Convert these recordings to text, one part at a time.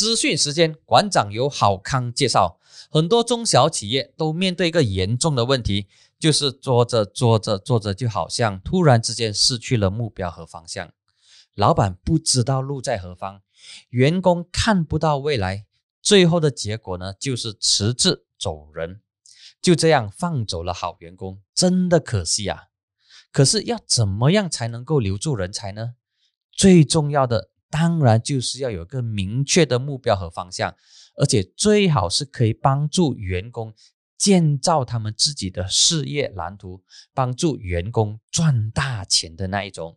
资讯时间，馆长由好康介绍。很多中小企业都面对一个严重的问题，就是做着做着做着，就好像突然之间失去了目标和方向。老板不知道路在何方，员工看不到未来，最后的结果呢，就是辞职走人。就这样放走了好员工，真的可惜啊！可是要怎么样才能够留住人才呢？最重要的。当然就是要有个明确的目标和方向，而且最好是可以帮助员工建造他们自己的事业蓝图，帮助员工赚大钱的那一种。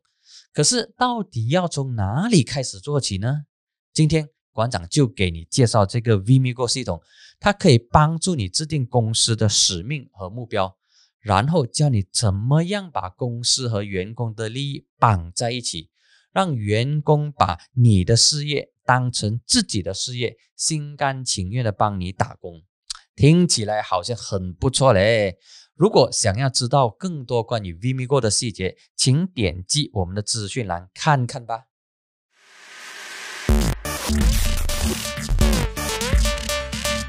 可是到底要从哪里开始做起呢？今天馆长就给你介绍这个 VMIgo 系统，它可以帮助你制定公司的使命和目标，然后教你怎么样把公司和员工的利益绑在一起。让员工把你的事业当成自己的事业，心甘情愿的帮你打工，听起来好像很不错嘞。如果想要知道更多关于 Vimigo 的细节，请点击我们的资讯栏看看吧。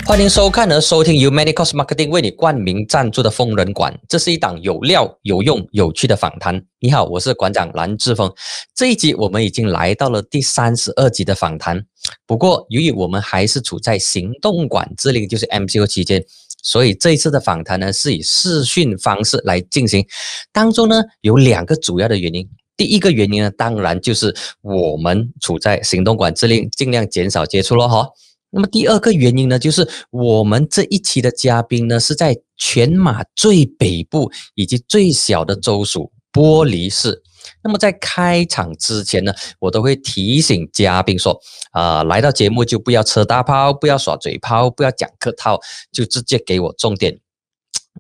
欢迎收看和收听由 Many Cost Marketing 为你冠名赞助的疯人馆，这是一档有料、有用、有趣的访谈。你好，我是馆长蓝志峰。这一集我们已经来到了第三十二集的访谈，不过由于我们还是处在行动管制令，就是 MCO 期间，所以这一次的访谈呢是以视讯方式来进行。当中呢有两个主要的原因，第一个原因呢当然就是我们处在行动管制令，尽量减少接触咯哈。那么第二个原因呢，就是我们这一期的嘉宾呢是在全马最北部以及最小的州属玻璃市。那么在开场之前呢，我都会提醒嘉宾说：啊，来到节目就不要扯大炮，不要耍嘴炮，不要讲客套，就直接给我重点。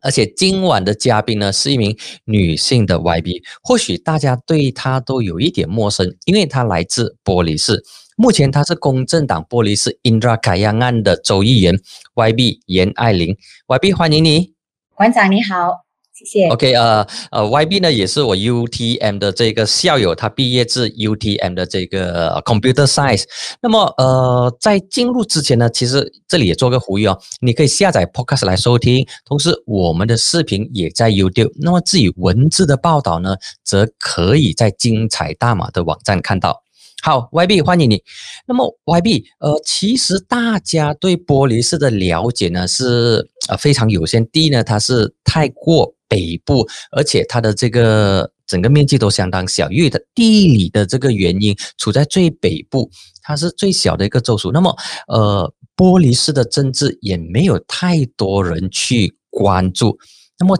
而且今晚的嘉宾呢是一名女性的 YB，或许大家对她都有一点陌生，因为她来自玻璃市。目前他是公正党玻璃市 Indra 凯亚案的州议员 YB 严爱玲，YB 欢迎你，馆长你好，谢谢。OK，呃呃，YB 呢也是我 UTM 的这个校友，他毕业自 UTM 的这个 Computer Science。那么呃，在进入之前呢，其实这里也做个呼吁哦，你可以下载 Podcast 来收听，同时我们的视频也在 YouTube。那么至于文字的报道呢，则可以在精彩大马的网站看到。好，YB 欢迎你。那么，YB，呃，其实大家对玻璃市的了解呢是呃非常有限。第一呢，它是太过北部，而且它的这个整个面积都相当小，因为它地理的这个原因，处在最北部，它是最小的一个州属。那么，呃，玻璃市的政治也没有太多人去关注。那么。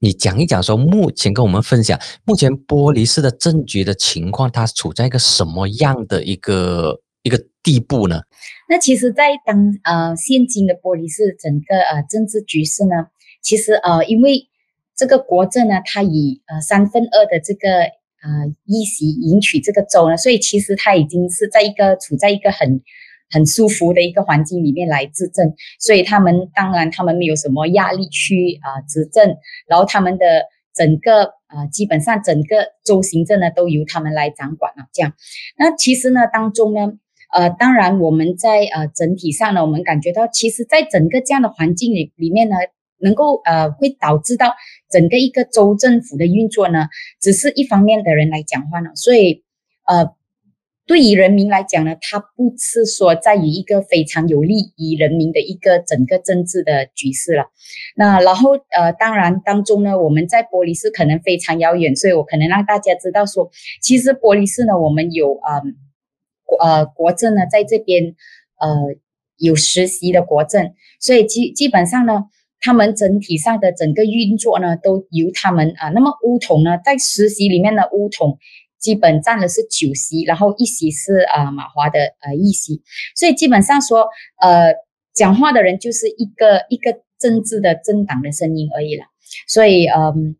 你讲一讲，说目前跟我们分享，目前玻璃市的政局的情况，它处在一个什么样的一个一个地步呢？那其实，在当呃现今的玻璃市整个呃政治局势呢，其实呃因为这个国政呢，它以呃三分二的这个呃议席赢取这个州呢，所以其实它已经是在一个处在一个很。很舒服的一个环境里面来执政，所以他们当然他们没有什么压力去啊执政，然后他们的整个啊基本上整个州行政呢都由他们来掌管了。这样，那其实呢当中呢，呃，当然我们在呃整体上呢，我们感觉到，其实在整个这样的环境里里面呢，能够呃会导致到整个一个州政府的运作呢，只是一方面的人来讲话呢，所以呃。对于人民来讲呢，它不是说在于一个非常有利于人民的一个整个政治的局势了。那然后呃，当然当中呢，我们在玻璃市可能非常遥远，所以我可能让大家知道说，其实玻璃市呢，我们有啊呃国政呢在这边呃有实习的国政，所以基基本上呢，他们整体上的整个运作呢都由他们啊。那么乌统呢，在实习里面的乌统。基本占的是九席，然后一席是啊马华的呃一席，所以基本上说呃讲话的人就是一个一个政治的政党的声音而已了，所以嗯，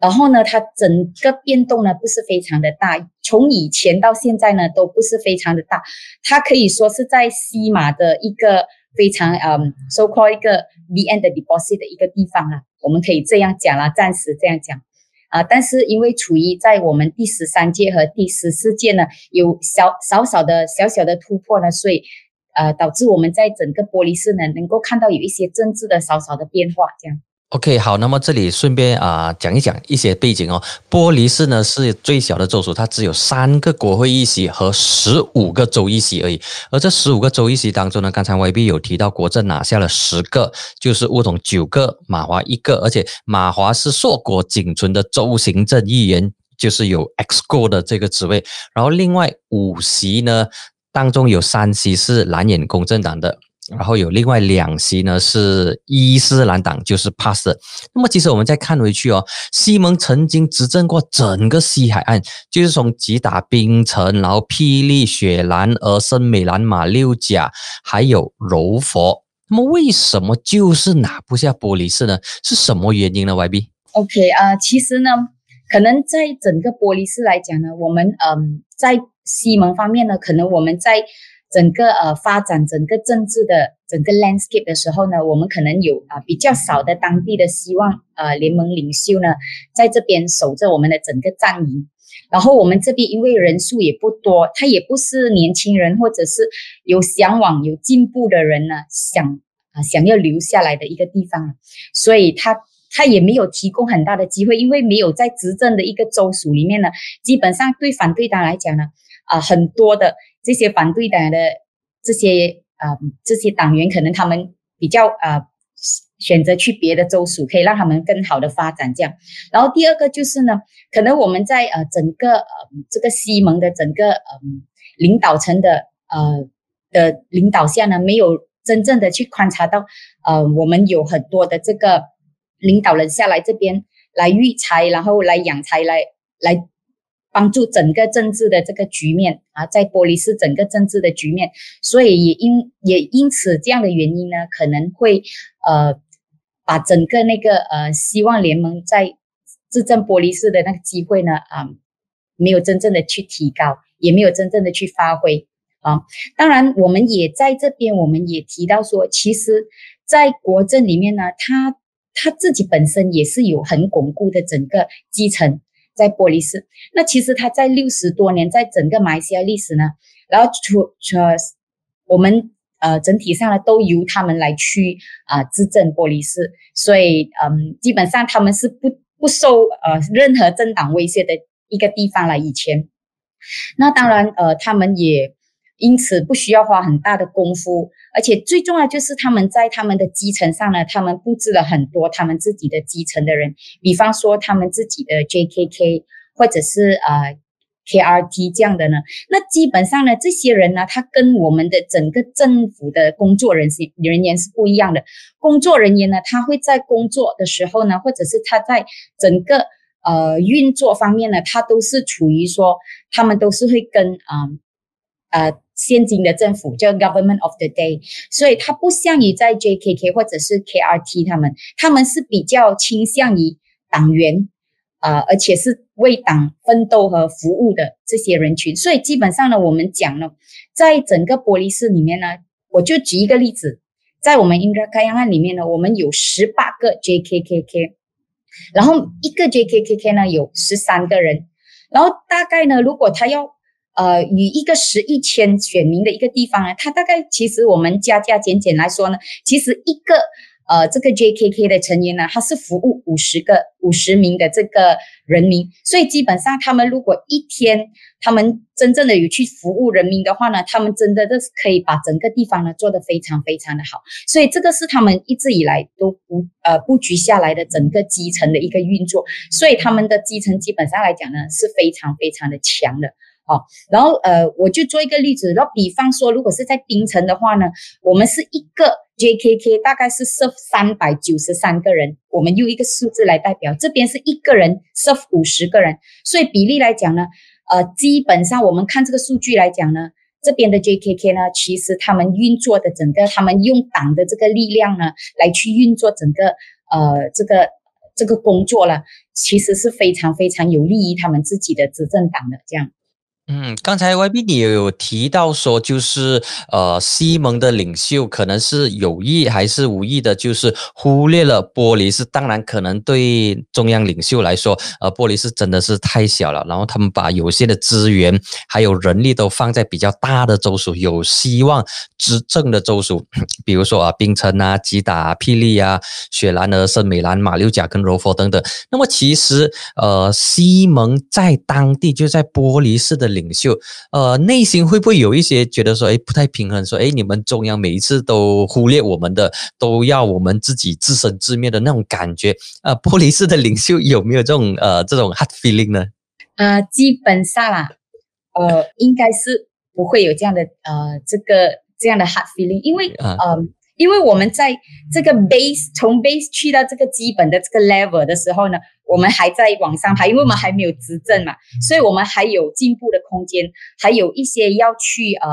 然后呢，它整个变动呢不是非常的大，从以前到现在呢都不是非常的大，它可以说是在西马的一个非常嗯 so called 一个 the end deposit 的一个地方了，我们可以这样讲了，暂时这样讲。啊，但是因为处于在我们第十三届和第十四届呢，有小少少的小小的突破呢，所以，呃导致我们在整个玻璃市呢能够看到有一些政治的小小的变化，这样。OK，好，那么这里顺便啊讲一讲一些背景哦。波利市呢是最小的州属，它只有三个国会议席和十五个州议席而已。而这十五个州议席当中呢，刚才 YB 有提到国政拿下了十个，就是乌统九个，马华一个，而且马华是硕果仅存的州行政议员，就是有 XGO 的这个职位。然后另外五席呢当中有三席是蓝眼公正党的。然后有另外两席呢，是伊斯兰党，就是帕斯。那么其实我们再看回去哦，西蒙曾经执政过整个西海岸，就是从吉打、槟城，然后霹雳、雪兰莪、森美兰、马六甲，还有柔佛。那么为什么就是拿不下玻璃市呢？是什么原因呢？YB？OK 啊，其实呢，可能在整个玻璃市来讲呢，我们嗯，在西蒙方面呢，可能我们在。整个呃发展整个政治的整个 landscape 的时候呢，我们可能有啊比较少的当地的希望呃联盟领袖呢，在这边守着我们的整个战营。然后我们这边因为人数也不多，他也不是年轻人或者是有向往有进步的人呢，想啊想要留下来的一个地方，所以他他也没有提供很大的机会，因为没有在执政的一个州属里面呢，基本上对反对党来讲呢，啊很多的。这些反对党的这些啊这些党员，可能他们比较啊选择去别的州属，可以让他们更好的发展这样。然后第二个就是呢，可能我们在呃整个呃这个西蒙的整个嗯领导层的呃的领导下呢，没有真正的去观察到呃我们有很多的这个领导人下来这边来育才，然后来养才，来来。帮助整个政治的这个局面啊，在玻璃市整个政治的局面，所以也因也因此这样的原因呢，可能会呃把整个那个呃希望联盟在执政玻璃市的那个机会呢啊没有真正的去提高，也没有真正的去发挥啊。当然，我们也在这边，我们也提到说，其实，在国政里面呢，他他自己本身也是有很巩固的整个基层。在玻璃市，那其实他在六十多年，在整个马来西亚历史呢，然后除除我们呃整体上呢都由他们来去啊执政玻璃市，所以嗯基本上他们是不不受呃任何政党威胁的一个地方了。以前，那当然呃他们也。因此不需要花很大的功夫，而且最重要就是他们在他们的基层上呢，他们布置了很多他们自己的基层的人，比方说他们自己的 JKK 或者是呃 KRT 这样的呢。那基本上呢，这些人呢，他跟我们的整个政府的工作人员人员是不一样的。工作人员呢，他会在工作的时候呢，或者是他在整个呃运作方面呢，他都是处于说，他们都是会跟啊呃。现今的政府叫 Government of the Day，所以它不像于在 JKK 或者是 KRT 他们，他们是比较倾向于党员啊，而且是为党奋斗和服务的这些人群。所以基本上呢，我们讲呢，在整个玻璃市里面呢，我就举一个例子，在我们 Indra k a y a n 里面呢，我们有十八个 JKKK，然后一个 JKKK 呢有十三个人，然后大概呢，如果他要呃，与一个十亿千选民的一个地方呢，它大概其实我们加加减减来说呢，其实一个呃这个 JKK 的成员呢，他是服务五十个五十名的这个人民，所以基本上他们如果一天他们真正的有去服务人民的话呢，他们真的都是可以把整个地方呢做得非常非常的好，所以这个是他们一直以来都不呃布局下来的整个基层的一个运作，所以他们的基层基本上来讲呢是非常非常的强的。好，然后呃，我就做一个例子，然后比方说，如果是在槟城的话呢，我们是一个 JKK，大概是 serve 三百九十三个人，我们用一个数字来代表，这边是一个人 serve 五十个人，所以比例来讲呢，呃，基本上我们看这个数据来讲呢，这边的 JKK 呢，其实他们运作的整个，他们用党的这个力量呢，来去运作整个呃这个这个工作了，其实是非常非常有利于他们自己的执政党的这样。嗯，刚才 YB 你也有提到说，就是呃，西蒙的领袖可能是有意还是无意的，就是忽略了玻璃是当然可能对中央领袖来说，呃，玻璃是真的是太小了，然后他们把有限的资源还有人力都放在比较大的州属，有希望执政的州属，比如说啊，槟城啊、吉打、霹雳啊、雪兰莪、圣美兰、马六甲跟柔佛等等。那么其实呃，西蒙在当地就在玻璃市的。领袖，呃，内心会不会有一些觉得说，哎，不太平衡，说，哎，你们中央每一次都忽略我们的，都要我们自己自生自灭的那种感觉？呃，玻璃式的领袖有没有这种呃这种 hard feeling 呢？呃，基本上啦，呃，应该是不会有这样的呃这个这样的 hard feeling，因为呃。因为我们在这个 base 从 base 去到这个基本的这个 level 的时候呢，我们还在往上爬，因为我们还没有执政嘛，所以我们还有进步的空间，还有一些要去呃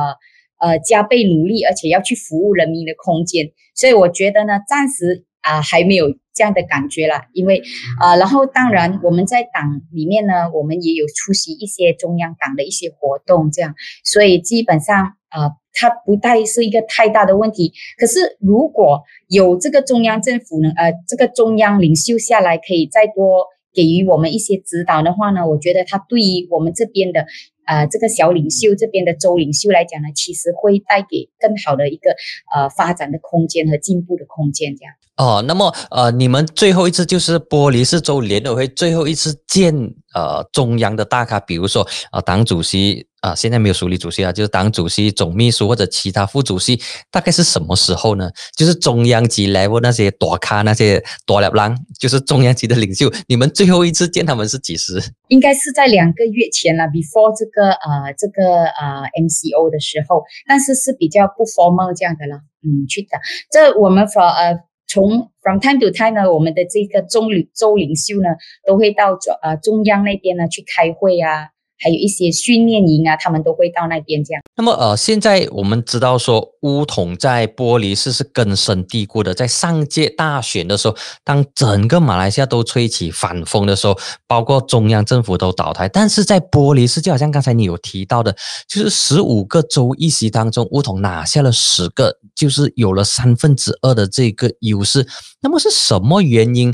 呃加倍努力，而且要去服务人民的空间。所以我觉得呢，暂时啊还没有这样的感觉了，因为啊，然后当然我们在党里面呢，我们也有出席一些中央党的一些活动，这样，所以基本上啊。它不太是一个太大的问题，可是如果有这个中央政府呢，呃，这个中央领袖下来可以再多给予我们一些指导的话呢，我觉得他对于我们这边的，呃，这个小领袖这边的州领袖来讲呢，其实会带给更好的一个呃发展的空间和进步的空间，这样。哦，那么呃，你们最后一次就是玻璃市州联委会最后一次见呃中央的大咖，比如说啊党主席啊，现在没有署理主席啊，就是党主席、总秘书或者其他副主席，大概是什么时候呢？就是中央级 level 那些大咖那些大了郎，就是中央级的领袖，你们最后一次见他们是几时？应该是在两个月前了，before 这个呃这个呃 MCO 的时候，但是是比较不 formal 这样的了，嗯，去的。这我们 for 呃。从 from time to time 呢，我们的这个中领州领袖呢，都会到中呃中央那边呢去开会啊。还有一些训练营啊，他们都会到那边这样。那么，呃，现在我们知道说乌统在玻璃市是根深蒂固的。在上届大选的时候，当整个马来西亚都吹起反风的时候，包括中央政府都倒台。但是在玻璃市，就好像刚才你有提到的，就是十五个州议席当中，乌统拿下了十个，就是有了三分之二的这个优势。那么是什么原因？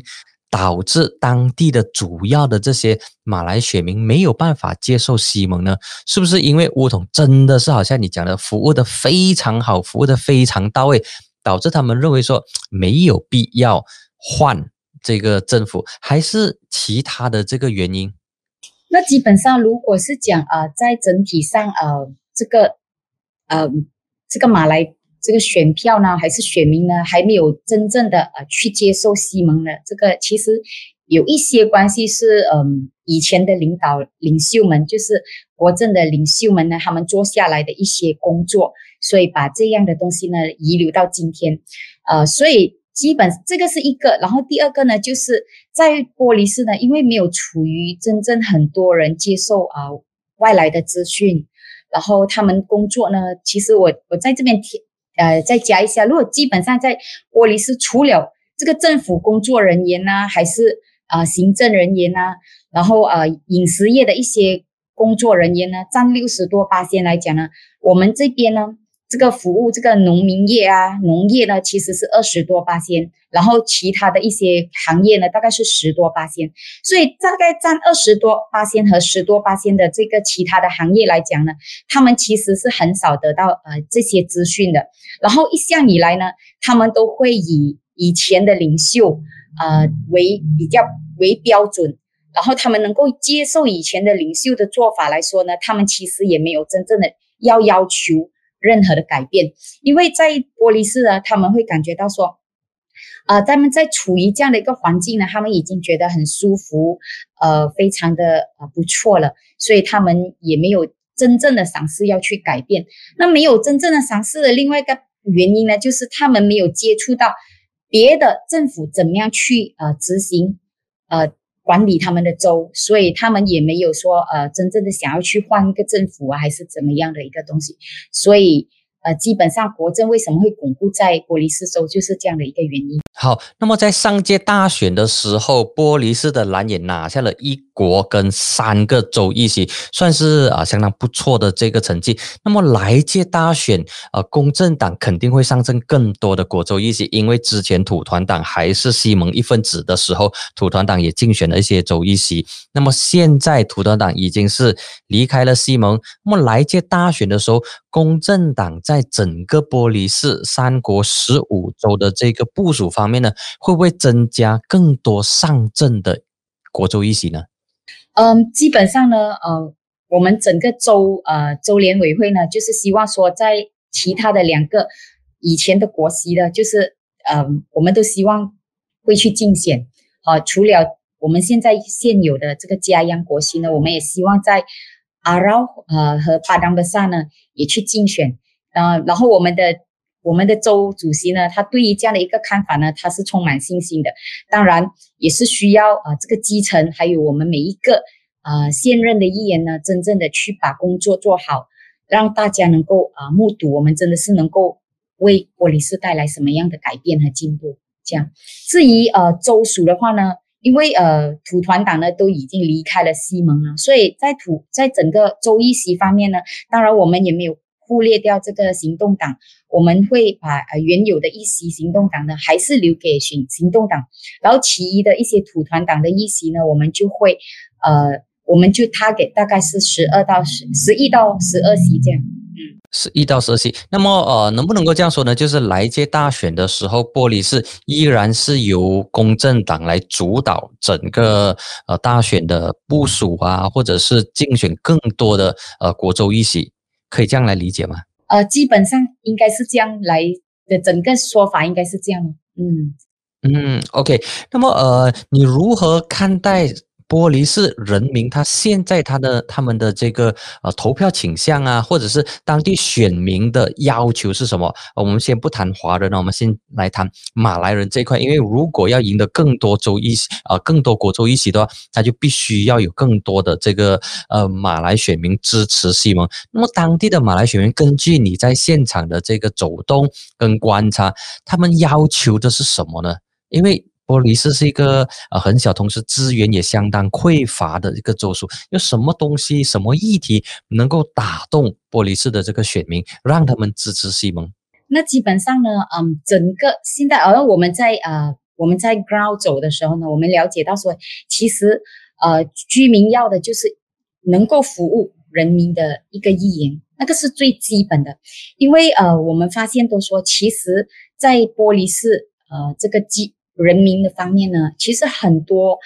导致当地的主要的这些马来选民没有办法接受西蒙呢？是不是因为乌统真的是好像你讲的服务的非常好，服务的非常到位，导致他们认为说没有必要换这个政府，还是其他的这个原因？那基本上如果是讲啊，在整体上呃，这个呃，这个马来。这个选票呢，还是选民呢，还没有真正的呃去接受西蒙的这个，其实有一些关系是，嗯，以前的领导领袖们，就是国政的领袖们呢，他们做下来的一些工作，所以把这样的东西呢遗留到今天，呃，所以基本这个是一个，然后第二个呢，就是在玻璃市呢，因为没有处于真正很多人接受啊外来的资讯，然后他们工作呢，其实我我在这边听。呃，再加一下，如果基本上在玻璃市，除了这个政府工作人员呢，还是啊行政人员呢，然后呃饮食业的一些工作人员呢，占六十多八仙来讲呢，我们这边呢。这个服务这个农民业啊，农业呢其实是二十多八仙，然后其他的一些行业呢大概是十多八仙，所以大概占二十多八仙和十多八仙的这个其他的行业来讲呢，他们其实是很少得到呃这些资讯的。然后一向以来呢，他们都会以以前的领袖呃为比较为标准，然后他们能够接受以前的领袖的做法来说呢，他们其实也没有真正的要要求。任何的改变，因为在玻璃市呢，他们会感觉到说，啊，他们在处于这样的一个环境呢，他们已经觉得很舒服，呃，非常的呃不错了，所以他们也没有真正的尝试要去改变。那没有真正的尝试的另外一个原因呢，就是他们没有接触到别的政府怎么样去呃执行，呃。管理他们的州，所以他们也没有说呃真正的想要去换一个政府啊，还是怎么样的一个东西。所以呃，基本上国政为什么会巩固在玻璃斯州，就是这样的一个原因。好，那么在上届大选的时候，玻璃市的蓝也拿下了一国跟三个州议席，算是啊相当不错的这个成绩。那么来届大选，呃，公正党肯定会上阵更多的国州议席，因为之前土团党还是西蒙一份子的时候，土团党也竞选了一些州议席。那么现在土团党已经是离开了西蒙，那么来届大选的时候，公正党在整个玻璃市三国十五州的这个部署方。面呢，会不会增加更多上阵的国州议席呢？嗯，基本上呢，呃，我们整个州呃州联委会呢，就是希望说，在其他的两个以前的国席的，就是嗯，我们都希望会去竞选。好，除了我们现在现有的这个加央国席呢，我们也希望在阿饶呃和巴当巴萨呢也去竞选。呃，然后我们的。我们的州主席呢，他对于这样的一个看法呢，他是充满信心的。当然，也是需要啊，这个基层还有我们每一个啊现任的议员呢，真正的去把工作做好，让大家能够啊目睹我们真的是能够为玻璃市带来什么样的改变和进步。这样，至于呃州属的话呢，因为呃土团党呢都已经离开了西蒙了，所以在土在整个州议席方面呢，当然我们也没有。忽略掉这个行动党，我们会把呃原有的一席行动党呢，还是留给行行动党，然后其余的一些土团党的一席呢，我们就会呃，我们就他给大概是十二到十十一到十二席这样，嗯，十一到十二席。那么呃，能不能够这样说呢？就是来届大选的时候，玻璃是依然是由公正党来主导整个呃大选的部署啊，或者是竞选更多的呃国州议席。可以这样来理解吗？呃，基本上应该是这样来的，整个说法应该是这样。嗯嗯，OK。那么呃，你如何看待？玻璃是人民，他现在他的他们的这个呃投票倾向啊，或者是当地选民的要求是什么？我们先不谈华人，那我们先来谈马来人这一块。因为如果要赢得更多州议席啊，更多国州议席的话，他就必须要有更多的这个呃马来选民支持西蒙。那么当地的马来选民，根据你在现场的这个走动跟观察，他们要求的是什么呢？因为玻璃市是一个呃很小，同时资源也相当匮乏的一个州属。有什么东西、什么议题能够打动玻璃市的这个选民，让他们支持西蒙？那基本上呢，嗯，整个现在，而我们在呃我们在 ground 走的时候呢，我们了解到说，其实呃居民要的就是能够服务人民的一个议员，那个是最基本的。因为呃我们发现都说，其实，在玻璃市呃这个基人民的方面呢，其实很多，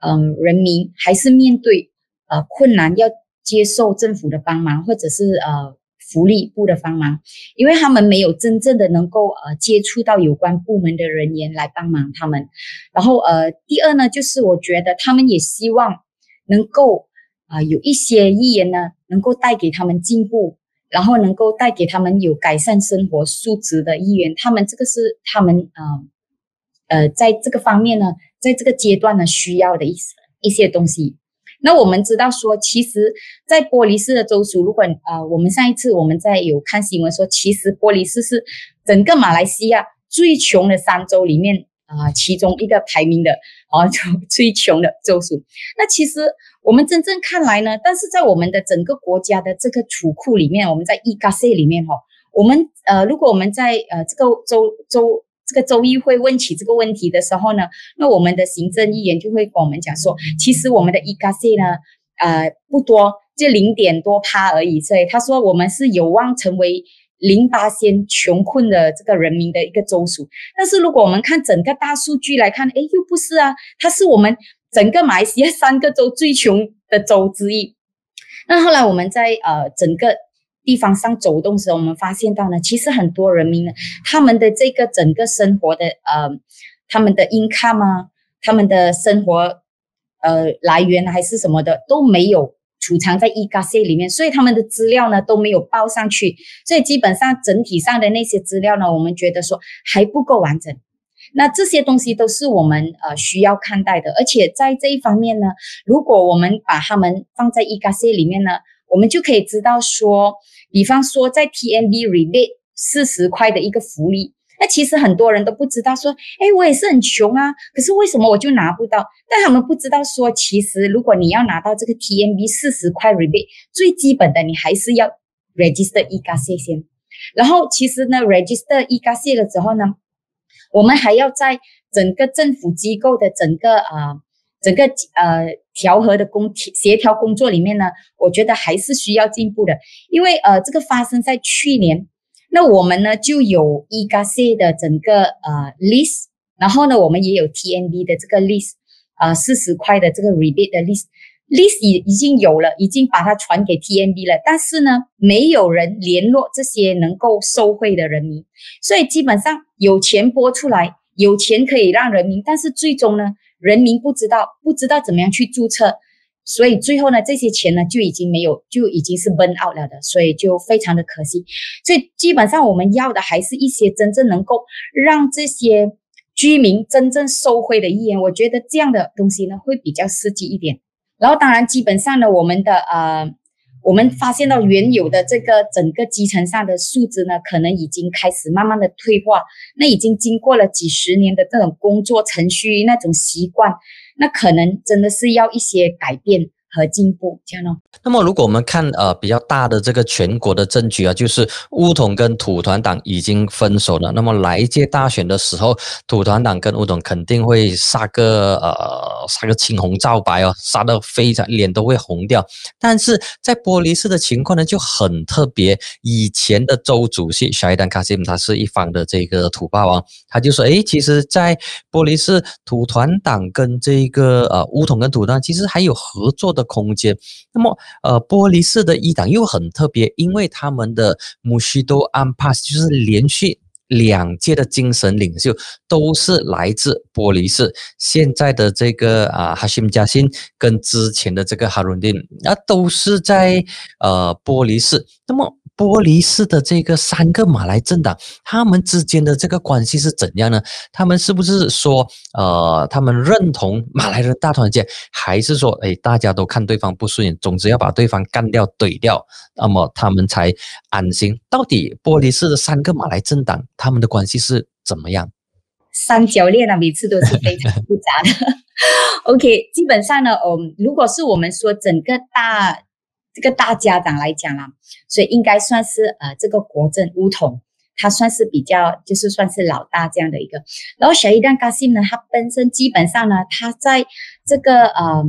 嗯，人民还是面对呃困难，要接受政府的帮忙，或者是呃福利部的帮忙，因为他们没有真正的能够呃接触到有关部门的人员来帮忙他们。然后呃，第二呢，就是我觉得他们也希望能够啊有一些议员呢，能够带给他们进步，然后能够带给他们有改善生活素质的议员，他们这个是他们啊。呃，在这个方面呢，在这个阶段呢，需要的一一些东西。那我们知道说，其实，在玻璃市的州属，如果呃，我们上一次我们在有看新闻说，其实玻璃市是整个马来西亚最穷的三州里面啊，其中一个排名的啊，就 最穷的州属。那其实我们真正看来呢，但是在我们的整个国家的这个储库里面，我们在 e g a 里面哈，我们呃，如果我们在呃这个州州。这个州议会问起这个问题的时候呢，那我们的行政议员就会跟我们讲说，其实我们的 e g a 呢，呃，不多，就零点多趴而已。所以他说我们是有望成为零八先穷困的这个人民的一个州属。但是如果我们看整个大数据来看，哎，又不是啊，它是我们整个马来西亚三个州最穷的州之一。那后来我们在呃整个。地方上走动时，我们发现到呢，其实很多人民呢，他们的这个整个生活的呃，他们的 income 啊，他们的生活呃来源还是什么的都没有储藏在 e g a s 里面，所以他们的资料呢都没有报上去，所以基本上整体上的那些资料呢，我们觉得说还不够完整。那这些东西都是我们呃需要看待的，而且在这一方面呢，如果我们把它们放在 e g a s 里面呢，我们就可以知道说。比方说，在 TNB rebate 四十块的一个福利。那其实很多人都不知道，说，哎，我也是很穷啊，可是为什么我就拿不到？但他们不知道说，其实如果你要拿到这个 TMB 四十块 rebate，最基本的你还是要 register e g a s 先。然后其实呢，register e g a s 了之后呢，我们还要在整个政府机构的整个啊，整个呃调和的工协调工作里面呢，我觉得还是需要进步的，因为呃，这个发生在去年。那我们呢就有 e g a c 的整个呃 list，然后呢我们也有 TNB 的这个 list，啊四十块的这个 rebate 的 list，list 已已经有了，已经把它传给 TNB 了，但是呢没有人联络这些能够受贿的人民，所以基本上有钱拨出来，有钱可以让人民，但是最终呢人民不知道不知道怎么样去注册。所以最后呢，这些钱呢就已经没有，就已经是 burn out 了的，所以就非常的可惜。所以基本上我们要的还是一些真正能够让这些居民真正受惠的意愿。我觉得这样的东西呢会比较实际一点。然后当然，基本上呢，我们的呃。我们发现到原有的这个整个基层上的素质呢，可能已经开始慢慢的退化。那已经经过了几十年的这种工作程序那种习惯，那可能真的是要一些改变。和进步，这样咯。那么，如果我们看呃比较大的这个全国的证据啊，就是乌统跟土团党已经分手了。那么来届大选的时候，土团党跟乌统肯定会杀个呃杀个青红皂白哦，杀的非常脸都会红掉。但是在玻璃市的情况呢就很特别。以前的州主席沙伊丹卡西姆他是一方的这个土霸王，他就说：哎，其实，在玻璃市土团党跟这个呃乌统跟土团其实还有合作。的空间，那么呃，玻璃市的一党又很特别，因为他们的穆希多安帕斯就是连续两届的精神领袖都是来自玻璃市，现在的这个啊哈希姆加辛跟之前的这个哈伦丁，那都是在呃玻璃市，那么。玻璃市的这个三个马来政党，他们之间的这个关系是怎样呢？他们是不是说，呃，他们认同马来人大团结，还是说，哎，大家都看对方不顺眼，总之要把对方干掉、怼掉，那么他们才安心？到底玻璃市的三个马来政党，他们的关系是怎么样？三角恋啊，每次都是非常复杂的。OK，基本上呢，嗯，如果是我们说整个大。这个大家长来讲啦，所以应该算是呃，这个国政乌统，他算是比较就是算是老大这样的一个。然后小伊丹卡西呢，他本身基本上呢，他在这个呃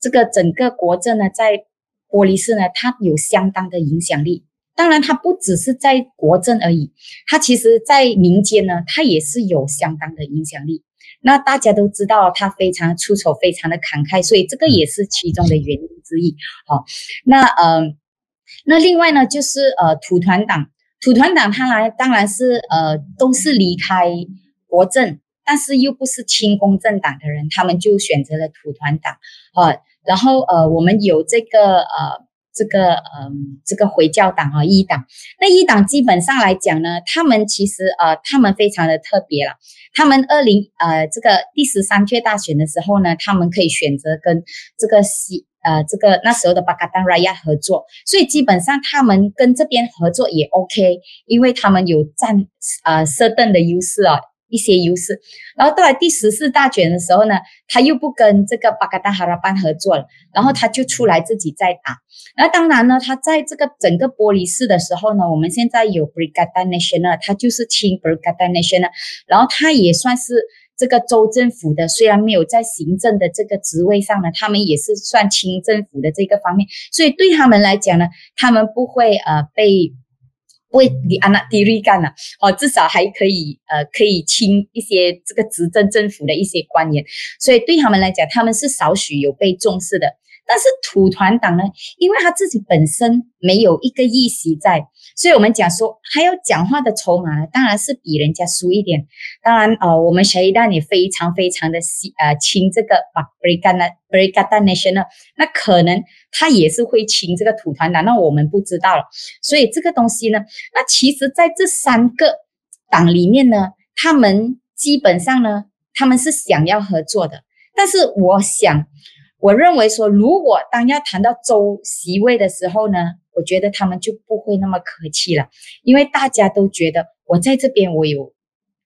这个整个国政呢，在玻璃市呢，他有相当的影响力。当然，他不只是在国政而已，他其实在民间呢，他也是有相当的影响力。那大家都知道他非常出丑，非常的慷慨，所以这个也是其中的原因之一。好，那呃，那另外呢，就是呃土团党，土团党他来当然是呃都是离开国政，但是又不是亲公正党的人，他们就选择了土团党。啊，然后呃我们有这个呃。这个嗯，这个回教党啊，一党，那一党基本上来讲呢，他们其实呃，他们非常的特别了。他们二零呃这个第十三届大选的时候呢，他们可以选择跟这个西呃这个那时候的巴卡丹拉亚合作，所以基本上他们跟这边合作也 OK，因为他们有占呃设顿的优势啊。一些优势，然后到了第十四大选的时候呢，他又不跟这个巴格达哈拉班合作了，然后他就出来自己再打。那当然呢，他在这个整个玻璃市的时候呢，我们现在有 Brigada National，他就是亲 Brigada National，然后他也算是这个州政府的，虽然没有在行政的这个职位上呢，他们也是算亲政府的这个方面，所以对他们来讲呢，他们不会呃被。为你安娜迪瑞干了，哦，至少还可以，呃，可以亲一些这个执政政府的一些官员，所以对他们来讲，他们是少许有被重视的。但是土团党呢，因为他自己本身没有一个议席在，所以我们讲说还有讲话的筹码呢，当然是比人家输一点。当然，呃，我们小一旦也非常非常的喜呃亲这个把 Brigada Brigada National，那可能他也是会亲这个土团党，那我们不知道了。所以这个东西呢，那其实在这三个党里面呢，他们基本上呢，他们是想要合作的，但是我想。我认为说，如果当要谈到周席位的时候呢，我觉得他们就不会那么客气了，因为大家都觉得我在这边我有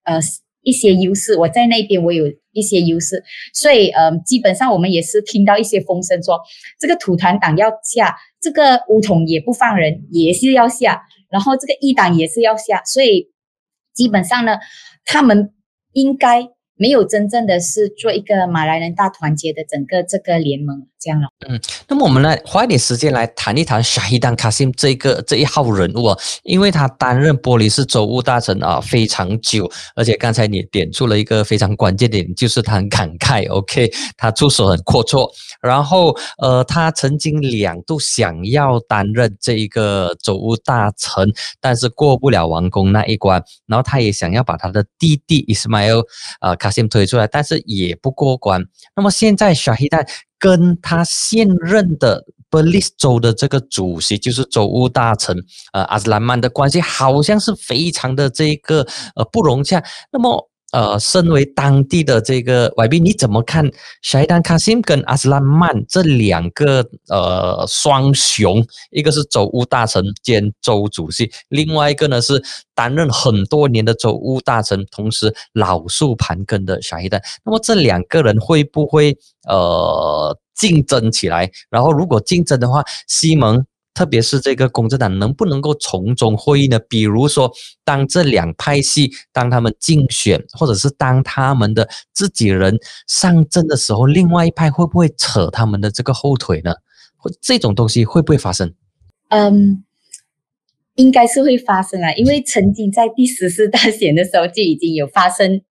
呃一些优势，我在那边我有一些优势，所以呃基本上我们也是听到一些风声说这个土团党要下，这个乌统也不放人，也是要下，然后这个一党也是要下，所以基本上呢，他们应该。没有真正的是做一个马来人大团结的整个这个联盟这样了。嗯，那么我们来花一点时间来谈一谈沙希丹卡辛这个这一号人物啊，因为他担任玻璃市州务大臣啊非常久，而且刚才你点出了一个非常关键点，就是他很慷慨。OK，他出手很阔绰，然后呃，他曾经两度想要担任这一个州务大臣，但是过不了王宫那一关，然后他也想要把他的弟弟 Ismail，啊。卡辛推出来，但是也不过关。那么现在小黑蛋跟他现任的布里斯州的这个主席，就是州务大臣呃阿斯兰曼的关系，好像是非常的这个呃不融洽。那么。呃，身为当地的这个外宾，你怎么看沙伊丹卡辛跟阿斯兰曼这两个呃双雄？一个是州务大臣兼州主席，另外一个呢是担任很多年的州务大臣，同时老树盘根的沙伊丹。那么这两个人会不会呃竞争起来？然后如果竞争的话，西蒙。特别是这个公正党能不能够从中获益呢？比如说，当这两派系当他们竞选，或者是当他们的自己人上阵的时候，另外一派会不会扯他们的这个后腿呢？或这种东西会不会发生？嗯，应该是会发生啊，因为曾经在第十四大选的时候就已经有发生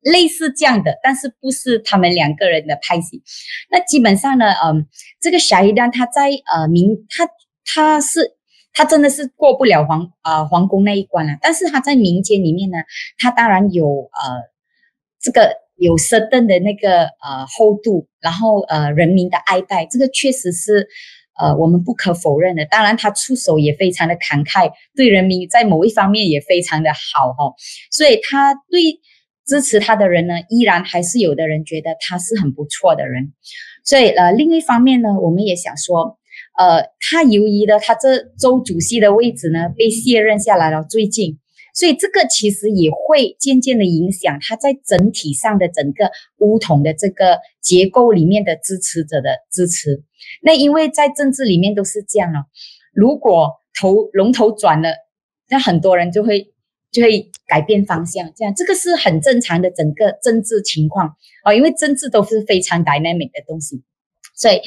类似这样的，但是不是他们两个人的派系。那基本上呢，嗯，这个小一丹他在呃民他。他是他真的是过不了皇啊皇宫那一关了，但是他在民间里面呢，他当然有呃这个有设登的那个呃厚度，然后呃人民的爱戴，这个确实是呃我们不可否认的。当然他出手也非常的慷慨，对人民在某一方面也非常的好哈，所以他对支持他的人呢，依然还是有的人觉得他是很不错的人。所以呃另一方面呢，我们也想说。呃，他由于的他这州主席的位置呢被卸任下来了，最近，所以这个其实也会渐渐的影响他在整体上的整个乌统的这个结构里面的支持者的支持。那因为在政治里面都是这样了，如果头龙头转了，那很多人就会就会改变方向，这样这个是很正常的整个政治情况啊，因为政治都是非常 dynamic 的东西。所以，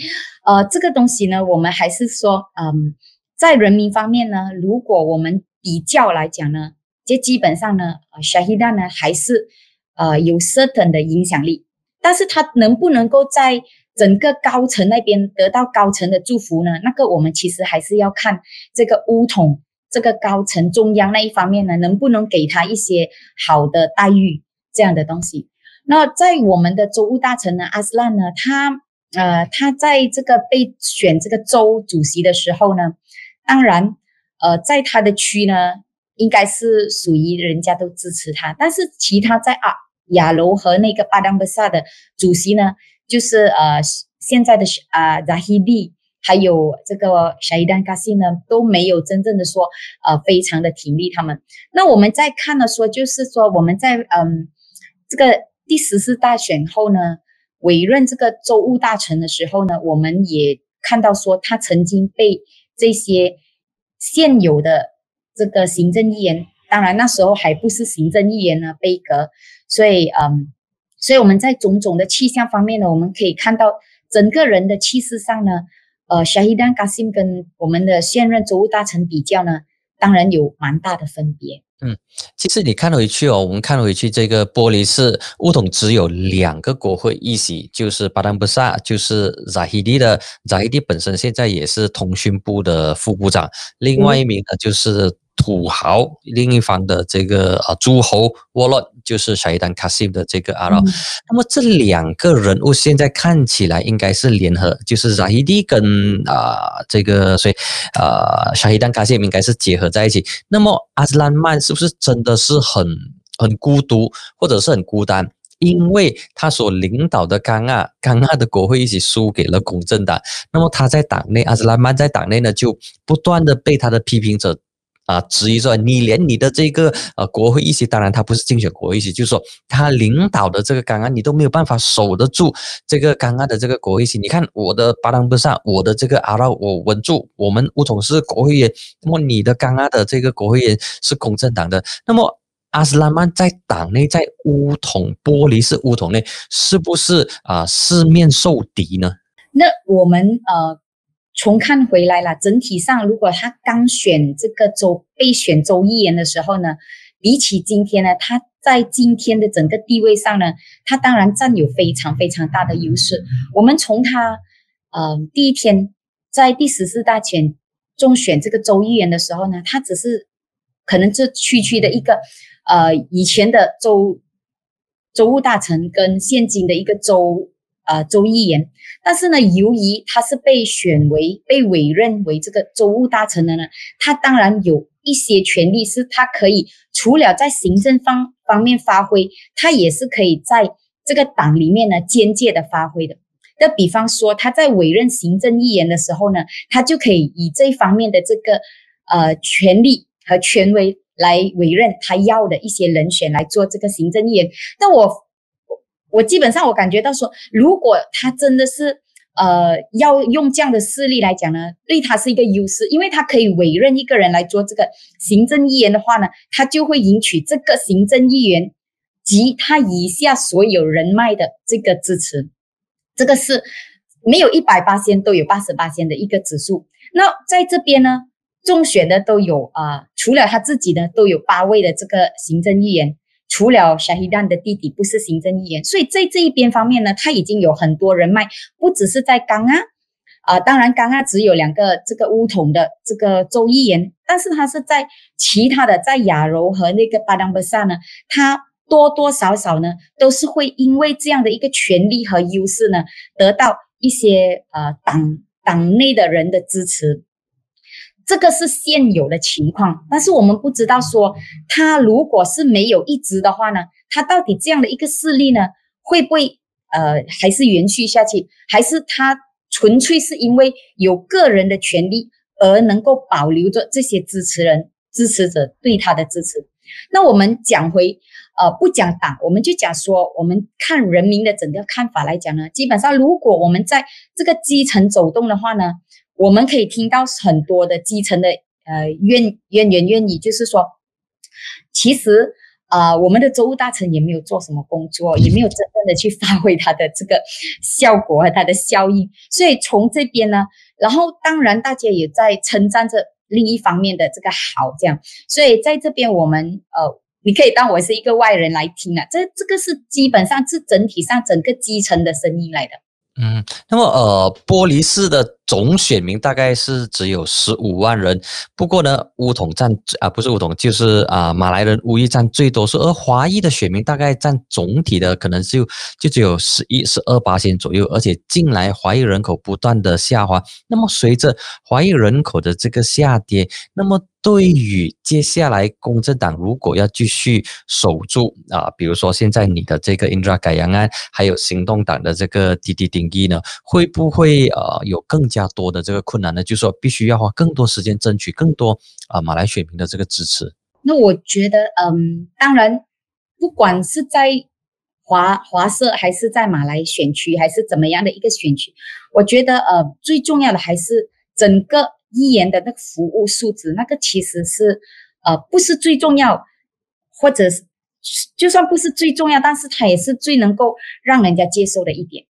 呃，这个东西呢，我们还是说，嗯，在人民方面呢，如果我们比较来讲呢，这基本上呢，呃，Shahidan 呢还是呃有 certain 的影响力，但是他能不能够在整个高层那边得到高层的祝福呢？那个我们其实还是要看这个乌统这个高层中央那一方面呢，能不能给他一些好的待遇这样的东西。那在我们的州务大臣呢，阿斯兰呢，他。呃，他在这个被选这个州主席的时候呢，当然，呃，在他的区呢，应该是属于人家都支持他。但是其他在啊亚楼和那个巴当布萨的主席呢，就是呃现在的啊扎希利，还有这个沙伊丹卡西呢，都没有真正的说呃非常的挺立他们。那我们在看的说，就是说我们在嗯这个第十次大选后呢。委任这个州务大臣的时候呢，我们也看到说他曾经被这些现有的这个行政议员，当然那时候还不是行政议员呢，被革，所以嗯，所以我们在种种的气象方面呢，我们可以看到整个人的气势上呢，呃，沙希丹·卡辛跟我们的现任州务大臣比较呢，当然有蛮大的分别。嗯，其实你看回去哦，我们看回去这个玻璃是乌统只有两个国会议席，就是巴丹布萨，就是扎希迪的扎希迪本身现在也是通讯部的副部长，另外一名呢就是。土豪另一方的这个啊诸侯沃洛就是沙伊丹卡西的这个阿劳，那么这两个人物现在看起来应该是联合，就是扎伊蒂跟啊这个所以啊沙伊丹卡西应该是结合在一起。那么阿斯兰曼是不是真的是很很孤独或者是很孤单？因为他所领导的刚亚刚亚的国会一起输给了公正党，那么他在党内阿斯拉曼在党内呢就不断的被他的批评者。啊，质疑说你连你的这个呃国会议席，当然他不是竞选国会议席，就是说他领导的这个纲案，你都没有办法守得住这个纲案的这个国会议席。你看我的巴当不上，我的这个阿拉我稳住，我们乌统是国会议员，那么你的纲案的这个国会议员是公正党的，那么阿斯拉曼在党内在乌统玻璃是乌统内，是不是啊四面受敌呢？那我们呃。重看回来了，整体上，如果他刚选这个州被选州议员的时候呢，比起今天呢，他在今天的整个地位上呢，他当然占有非常非常大的优势。我们从他呃第一天在第十四大选中选这个州议员的时候呢，他只是可能这区区的一个呃以前的州州务大臣跟现今的一个州。呃，州议员，但是呢，由于他是被选为、被委任为这个州务大臣的呢，他当然有一些权利，是他可以除了在行政方方面发挥，他也是可以在这个党里面呢间接的发挥的。那比方说，他在委任行政议员的时候呢，他就可以以这方面的这个呃权利和权威来委任他要的一些人选来做这个行政议员。那我。我基本上我感觉到说，如果他真的是呃要用这样的势力来讲呢，对他是一个优势，因为他可以委任一个人来做这个行政议员的话呢，他就会赢取这个行政议员及他以下所有人脉的这个支持。这个是没有一百八仙都有八十八仙的一个指数。那在这边呢，中选的都有啊，除了他自己呢，都有八位的这个行政议员。除了沙希丹的弟弟不是行政议员，所以在这一边方面呢，他已经有很多人脉，不只是在刚啊，啊，当然刚啊只有两个这个乌统的这个州议员，但是他是在其他的在亚柔和那个巴当巴萨呢，他多多少少呢都是会因为这样的一个权力和优势呢，得到一些呃党党内的人的支持。这个是现有的情况，但是我们不知道说他如果是没有一直的话呢，他到底这样的一个势力呢，会不会呃还是延续下去，还是他纯粹是因为有个人的权利而能够保留着这些支持人支持者对他的支持？那我们讲回呃不讲党，我们就讲说我们看人民的整个看法来讲呢，基本上如果我们在这个基层走动的话呢。我们可以听到很多的基层的呃怨怨言怨语，就是说，其实啊，我们的州务大臣也没有做什么工作，也没有真正的去发挥他的这个效果和他的效应。所以从这边呢，然后当然大家也在称赞着另一方面的这个好，这样。所以在这边我们呃，你可以当我是一个外人来听啊，这这个是基本上是整体上整个基层的声音来的。嗯，那么呃，玻璃市的总选民大概是只有十五万人，不过呢，乌统占啊不是乌统，就是啊马来人乌裔占最多数，而华裔的选民大概占总体的可能就就只有十一十二八千左右，而且近来华裔人口不断的下滑，那么随着华裔人口的这个下跌，那么。对于接下来公正党如果要继续守住啊，比如说现在你的这个 Indra 改阳案，还有行动党的这个滴滴顶一呢，会不会呃有更加较多的这个困难呢？就是说必须要花更多时间争取更多啊马来选民的这个支持。那我觉得，嗯，当然，不管是在华华社还是在马来选区，还是怎么样的一个选区，我觉得呃最重要的还是整个。议员的那个服务素质，那个其实是，呃，不是最重要，或者是就算不是最重要，但是它也是最能够让人家接受的一点。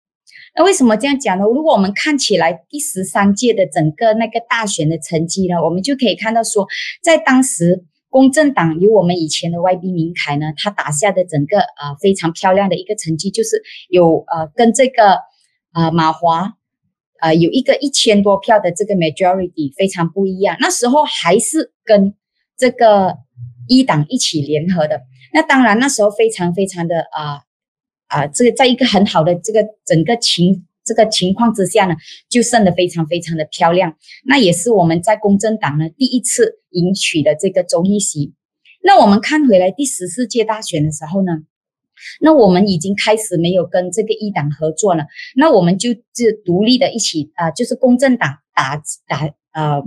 那为什么这样讲呢？如果我们看起来第十三届的整个那个大选的成绩呢，我们就可以看到说，在当时公正党有我们以前的 YB 明凯呢，他打下的整个啊非常漂亮的一个成绩，就是有呃跟这个啊马华。呃，有一个一千多票的这个 majority 非常不一样。那时候还是跟这个一党一起联合的。那当然那时候非常非常的啊啊，这个在一个很好的这个整个情这个情况之下呢，就胜得非常非常的漂亮。那也是我们在公正党呢第一次赢取的这个州议席。那我们看回来第十四届大选的时候呢，那我们已经开始没有跟这个一党合作了，那我们就就独立的一起啊，就是公正党打打呃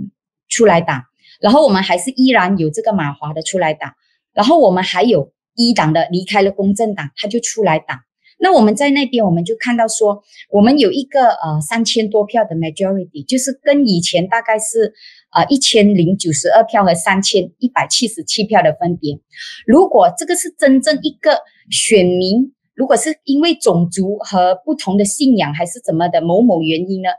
出来打，然后我们还是依然有这个马华的出来打，然后我们还有一党的离开了公正党，他就出来打。那我们在那边我们就看到说，我们有一个呃三千多票的 majority，就是跟以前大概是呃一千零九十二票和三千一百七十七票的分别。如果这个是真正一个选民，如果是因为种族和不同的信仰还是怎么的某某原因呢？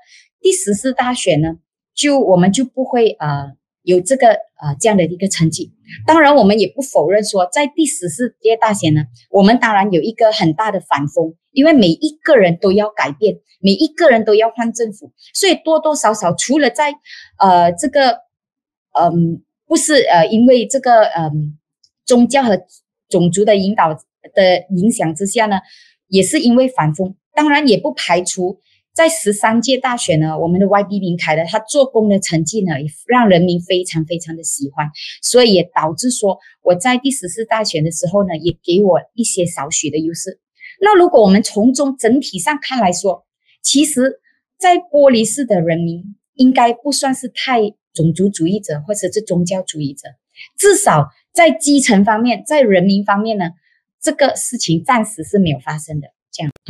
第十次大选呢，就我们就不会呃有这个呃这样的一个成绩。当然，我们也不否认说，在第十四届大选呢，我们当然有一个很大的反风，因为每一个人都要改变，每一个人都要换政府，所以多多少少除了在呃这个嗯不是呃因为这个嗯宗教和种族的引导的影响之下呢，也是因为反风，当然也不排除。在十三届大选呢，我们的 YB 林凯的他做工的成绩呢，也让人民非常非常的喜欢，所以也导致说我在第十四大选的时候呢，也给我一些少许的优势。那如果我们从中整体上看来说，其实，在玻璃市的人民应该不算是太种族主义者或者是宗教主义者，至少在基层方面，在人民方面呢，这个事情暂时是没有发生的。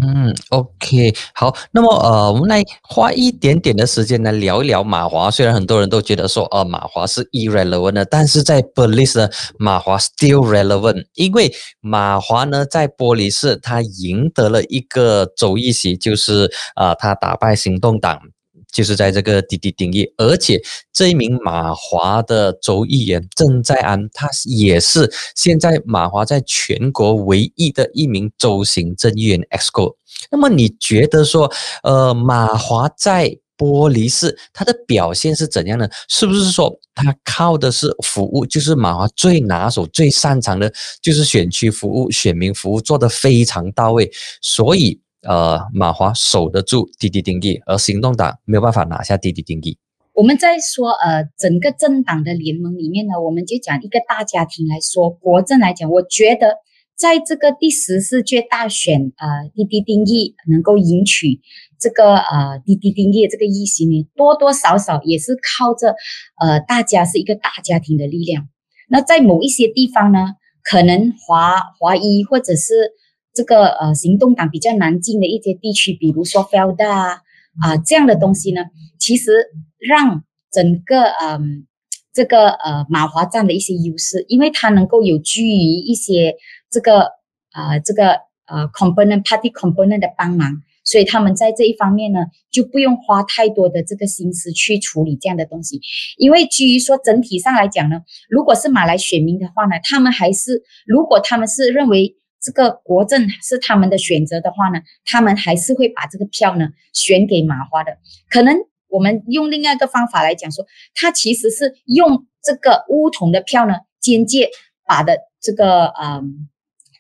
嗯，OK，好，那么呃，我们来花一点点的时间来聊一聊马华。虽然很多人都觉得说，呃，马华是 irrelevant 的，但是在 b l i s 呢，马华 still relevant，因为马华呢在玻璃市他赢得了一个州议席，就是呃，他打败行动党。就是在这个滴滴定义，而且这一名马华的州议员郑在安，他也是现在马华在全国唯一的一名州行政议员 EXCO。那么你觉得说，呃，马华在玻璃市他的表现是怎样呢？是不是说他靠的是服务，就是马华最拿手、最擅长的，就是选区服务、选民服务做得非常到位，所以。呃，马华守得住滴滴定义，而行动党没有办法拿下滴滴定义。我们在说，呃，整个政党的联盟里面呢，我们就讲一个大家庭来说，国政来讲，我觉得在这个第十四届大选，呃，滴滴定义能够赢取这个呃滴滴定义这个议席呢，多多少少也是靠着呃大家是一个大家庭的力量。那在某一些地方呢，可能华华裔或者是。这个呃，行动党比较难进的一些地区，比如说 f e l d a 啊这样的东西呢，其实让整个嗯这个呃马华占了一些优势，因为它能够有居于一些这个啊这个呃 component party component 的帮忙，所以他们在这一方面呢就不用花太多的这个心思去处理这样的东西，因为基于说整体上来讲呢，如果是马来选民的话呢，他们还是如果他们是认为。这个国政是他们的选择的话呢，他们还是会把这个票呢选给马花的。可能我们用另外一个方法来讲说，他其实是用这个乌统的票呢，间接把的这个嗯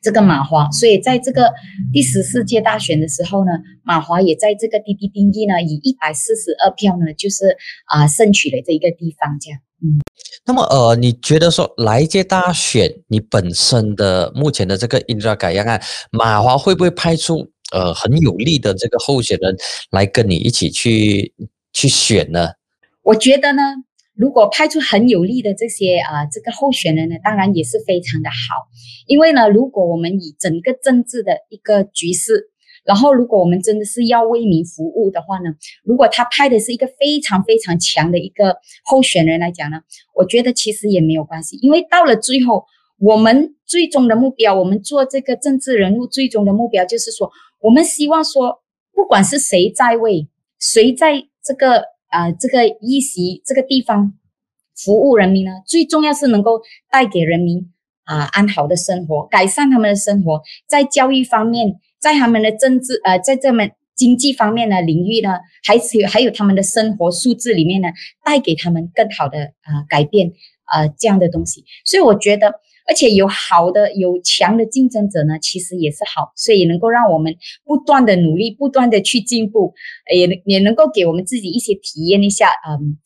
这个马华。所以在这个第十四届大选的时候呢，马华也在这个滴滴定义呢，以一百四十二票呢，就是啊胜取了这一个地方这样。嗯，那么呃，你觉得说来一届大选，你本身的目前的这个 Indra 改样案，马华会不会派出呃很有力的这个候选人来跟你一起去去选呢？我觉得呢，如果派出很有力的这些啊这个候选人呢，当然也是非常的好，因为呢，如果我们以整个政治的一个局势。然后，如果我们真的是要为民服务的话呢，如果他派的是一个非常非常强的一个候选人来讲呢，我觉得其实也没有关系，因为到了最后，我们最终的目标，我们做这个政治人物最终的目标就是说，我们希望说，不管是谁在位，谁在这个啊这个一席这个地方服务人民呢，最重要是能够带给人民啊安好的生活，改善他们的生活，在教育方面。在他们的政治呃，在这么经济方面的领域呢，还是还有他们的生活素质里面呢，带给他们更好的呃改变呃这样的东西。所以我觉得，而且有好的有强的竞争者呢，其实也是好，所以能够让我们不断的努力，不断的去进步，也也能够给我们自己一些体验一下，嗯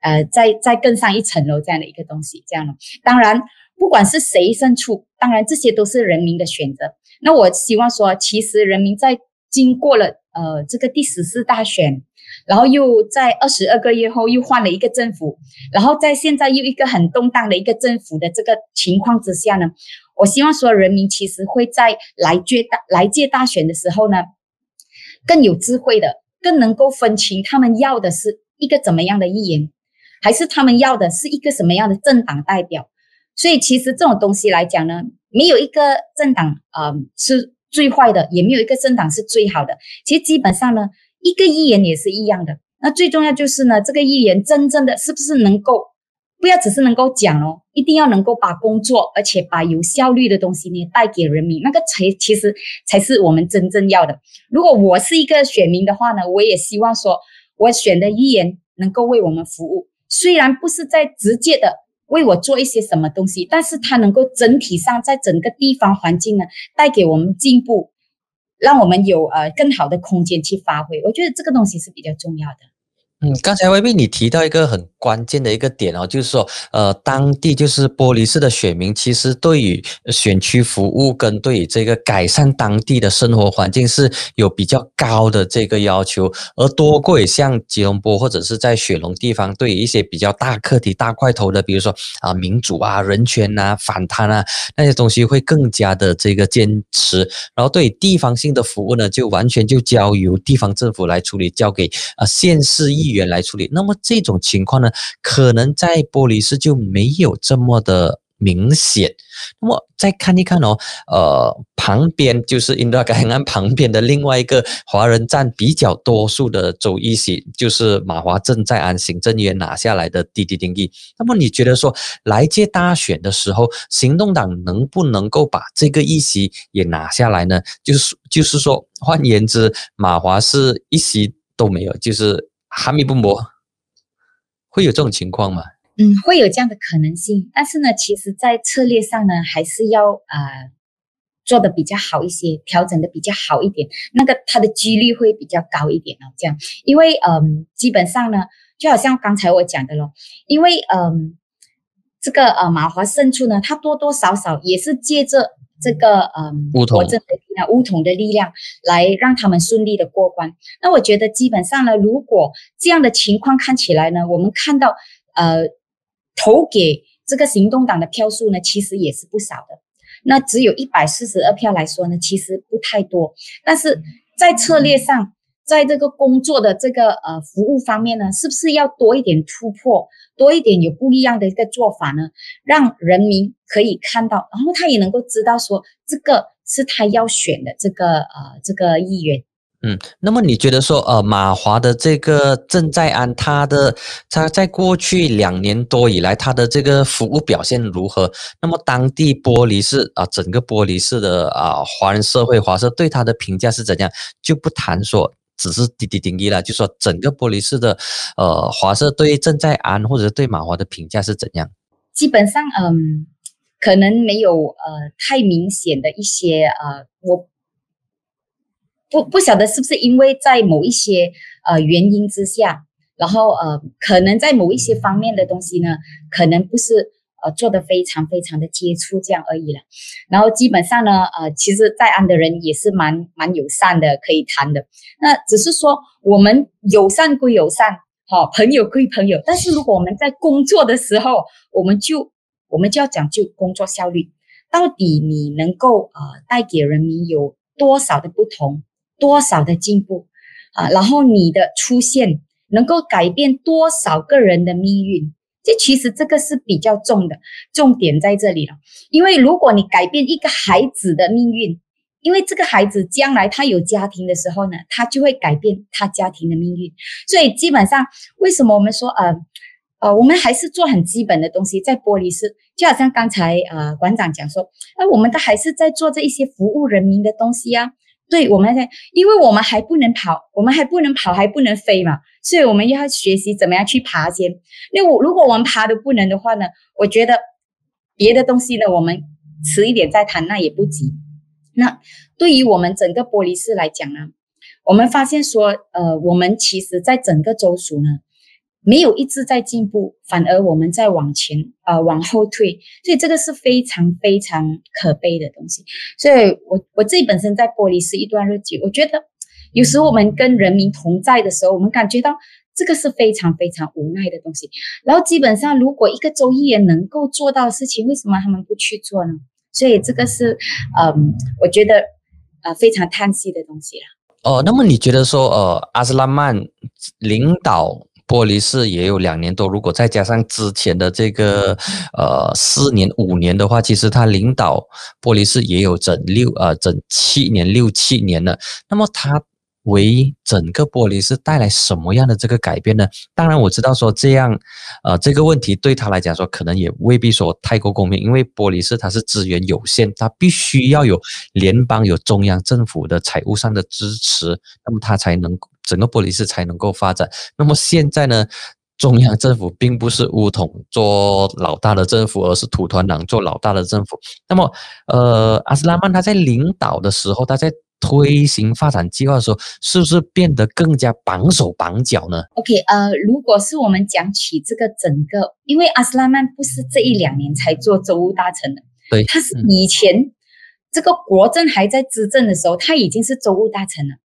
呃，再再更上一层楼这样的一个东西。这样了，当然不管是谁胜出，当然这些都是人民的选择。那我希望说，其实人民在经过了呃这个第十四大选，然后又在二十二个月后又换了一个政府，然后在现在又一个很动荡的一个政府的这个情况之下呢，我希望说人民其实会在来届大来届大选的时候呢，更有智慧的，更能够分清他们要的是一个怎么样的议员，还是他们要的是一个什么样的政党代表。所以其实这种东西来讲呢，没有一个政党啊是最坏的，也没有一个政党是最好的。其实基本上呢，一个议员也是一样的。那最重要就是呢，这个议员真正的是不是能够，不要只是能够讲哦，一定要能够把工作，而且把有效率的东西呢带给人民，那个才其实才是我们真正要的。如果我是一个选民的话呢，我也希望说我选的议员能够为我们服务，虽然不是在直接的。为我做一些什么东西，但是它能够整体上在整个地方环境呢，带给我们进步，让我们有呃更好的空间去发挥。我觉得这个东西是比较重要的。嗯，刚才 Y B 你提到一个很关键的一个点哦，就是说，呃，当地就是玻璃市的选民，其实对于选区服务跟对于这个改善当地的生活环境是有比较高的这个要求，而多过于像吉隆坡或者是在雪龙地方，对于一些比较大课题、大块头的，比如说啊民主啊、人权啊、反贪啊那些东西会更加的这个坚持，然后对地方性的服务呢，就完全就交由地方政府来处理，交给啊县市议员来处理。那么这种情况呢？可能在玻璃市就没有这么的明显。那么再看一看哦，呃，旁边就是印度海岸旁边的另外一个华人占比较多数的州一席，就是马华正在安行政院拿下来的滴滴定义。那么你觉得说来届大选的时候，行动党能不能够把这个一席也拿下来呢？就是就是说，换言之，马华是一席都没有，就是哈密不磨。会有这种情况吗？嗯，会有这样的可能性，但是呢，其实，在策略上呢，还是要呃做的比较好一些，调整的比较好一点，那个它的几率会比较高一点哦。这样，因为嗯，基本上呢，就好像刚才我讲的咯，因为嗯，这个呃马华胜出呢，它多多少少也是借着。这个嗯，乌统的力量、乌统的力量，来让他们顺利的过关。那我觉得基本上呢，如果这样的情况看起来呢，我们看到呃，投给这个行动党的票数呢，其实也是不少的。那只有一百四十二票来说呢，其实不太多。但是在策略上，在这个工作的这个呃服务方面呢，是不是要多一点突破，多一点有不一样的一个做法呢？让人民可以看到，然后他也能够知道说这个是他要选的这个呃这个议员。嗯，那么你觉得说呃马华的这个郑在安他的他在过去两年多以来他的这个服务表现如何？那么当地玻璃市啊整个玻璃市的啊华人社会华社对他的评价是怎样？就不谈说。只是滴滴定义了，就说整个玻璃市的，呃，华社对正在安或者对马华的评价是怎样？基本上，嗯，可能没有呃太明显的一些呃，我不不晓得是不是因为在某一些呃原因之下，然后呃，可能在某一些方面的东西呢，可能不是。呃，做的非常非常的接触这样而已了，然后基本上呢，呃，其实在安的人也是蛮蛮友善的，可以谈的。那只是说我们友善归友善，好朋友归朋友，但是如果我们在工作的时候，我们就我们就要讲究工作效率，到底你能够呃带给人民有多少的不同，多少的进步啊？然后你的出现能够改变多少个人的命运？这其实这个是比较重的，重点在这里了。因为如果你改变一个孩子的命运，因为这个孩子将来他有家庭的时候呢，他就会改变他家庭的命运。所以基本上，为什么我们说呃呃，我们还是做很基本的东西，在玻璃市，就好像刚才呃馆长讲说，那我们都还是在做这一些服务人民的东西呀。对，我们在，因为我们还不能跑，我们还不能跑，还不能飞嘛，所以我们要学习怎么样去爬先。那我如果我们爬都不能的话呢，我觉得别的东西呢，我们迟一点再谈，那也不急。那对于我们整个玻璃市来讲呢，我们发现说，呃，我们其实在整个州属呢，没有一直在进步，反而我们在往前啊往后退，所以这个是非常非常可悲的东西。所以我我自己本身在玻璃是一段日子，我觉得有时候我们跟人民同在的时候，我们感觉到这个是非常非常无奈的东西。然后基本上，如果一个州议员能够做到的事情，为什么他们不去做呢？所以这个是嗯，我觉得呃非常叹息的东西了。哦，那么你觉得说呃阿斯拉曼领导？玻璃市也有两年多，如果再加上之前的这个呃四年五年的话，其实他领导玻璃市也有整六呃整七年六七年了。那么他为整个玻璃市带来什么样的这个改变呢？当然我知道说这样呃这个问题对他来讲说可能也未必说太过公平，因为玻璃市它是资源有限，它必须要有联邦有中央政府的财务上的支持，那么它才能。整个玻璃市才能够发展。那么现在呢，中央政府并不是乌统做老大的政府，而是土团党做老大的政府。那么，呃，阿斯拉曼他在领导的时候，他在推行发展计划的时候，是不是变得更加绑手绑脚呢？OK，呃，如果是我们讲起这个整个，因为阿斯拉曼不是这一两年才做州务大臣的，对，他是以前这个国政还在执政的时候，他已经是州务大臣了。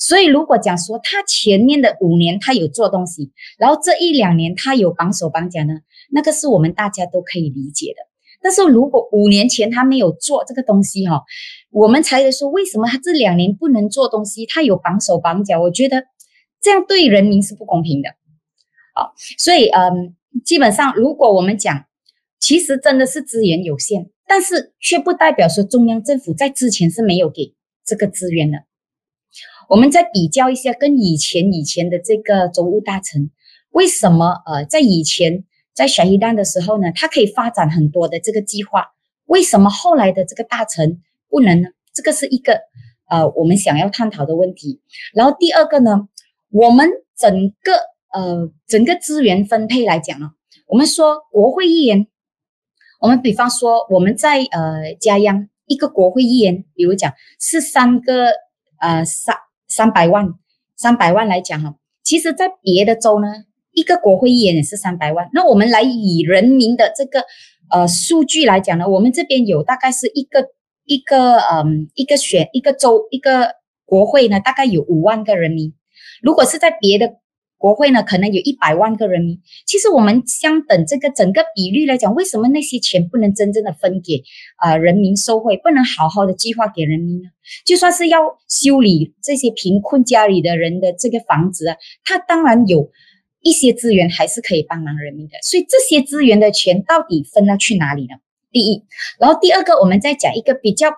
所以，如果讲说他前面的五年他有做东西，然后这一两年他有绑手绑脚呢，那个是我们大家都可以理解的。但是如果五年前他没有做这个东西哈，我们才说为什么他这两年不能做东西？他有绑手绑脚，我觉得这样对人民是不公平的。好，所以嗯，基本上如果我们讲，其实真的是资源有限，但是却不代表说中央政府在之前是没有给这个资源的。我们再比较一下，跟以前以前的这个州务大臣，为什么呃，在以前在选一旦的时候呢，他可以发展很多的这个计划，为什么后来的这个大臣不能呢？这个是一个呃我们想要探讨的问题。然后第二个呢，我们整个呃整个资源分配来讲呢，我们说国会议员，我们比方说我们在呃家央一个国会议员，比如讲是三个呃三。三百万，三百万来讲哈，其实，在别的州呢，一个国会议员也是三百万。那我们来以人民的这个呃数据来讲呢，我们这边有大概是一个一个嗯一个选一个州一个国会呢，大概有五万个人民。如果是在别的。国会呢，可能有一百万个人民。其实我们相等这个整个比率来讲，为什么那些钱不能真正的分给啊人民受惠，不能好好的计划给人民呢？就算是要修理这些贫困家里的人的这个房子啊，他当然有一些资源还是可以帮忙人民的。所以这些资源的钱到底分了去哪里呢？第一，然后第二个，我们再讲一个比较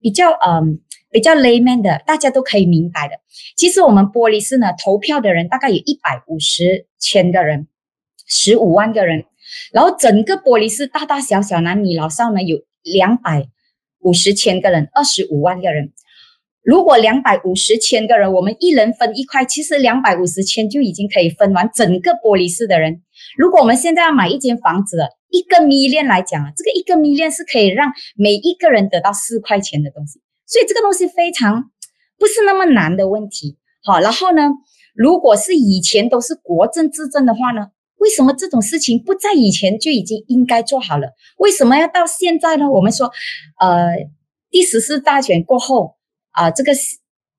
比较嗯。比较 layman 的，大家都可以明白的。其实我们玻璃市呢，投票的人大概有一百五十千个人，十五万个人。然后整个玻璃市大大小小男女老少呢，有两百五十千个人，二十五万个人。如果两百五十千个人，我们一人分一块，其实两百五十千就已经可以分完整个玻璃市的人。如果我们现在要买一间房子，一个 million 来讲啊，这个一个 million 是可以让每一个人得到四块钱的东西。所以这个东西非常不是那么难的问题，好，然后呢，如果是以前都是国政治政的话呢，为什么这种事情不在以前就已经应该做好了？为什么要到现在呢？我们说，呃，第十四大选过后啊，这个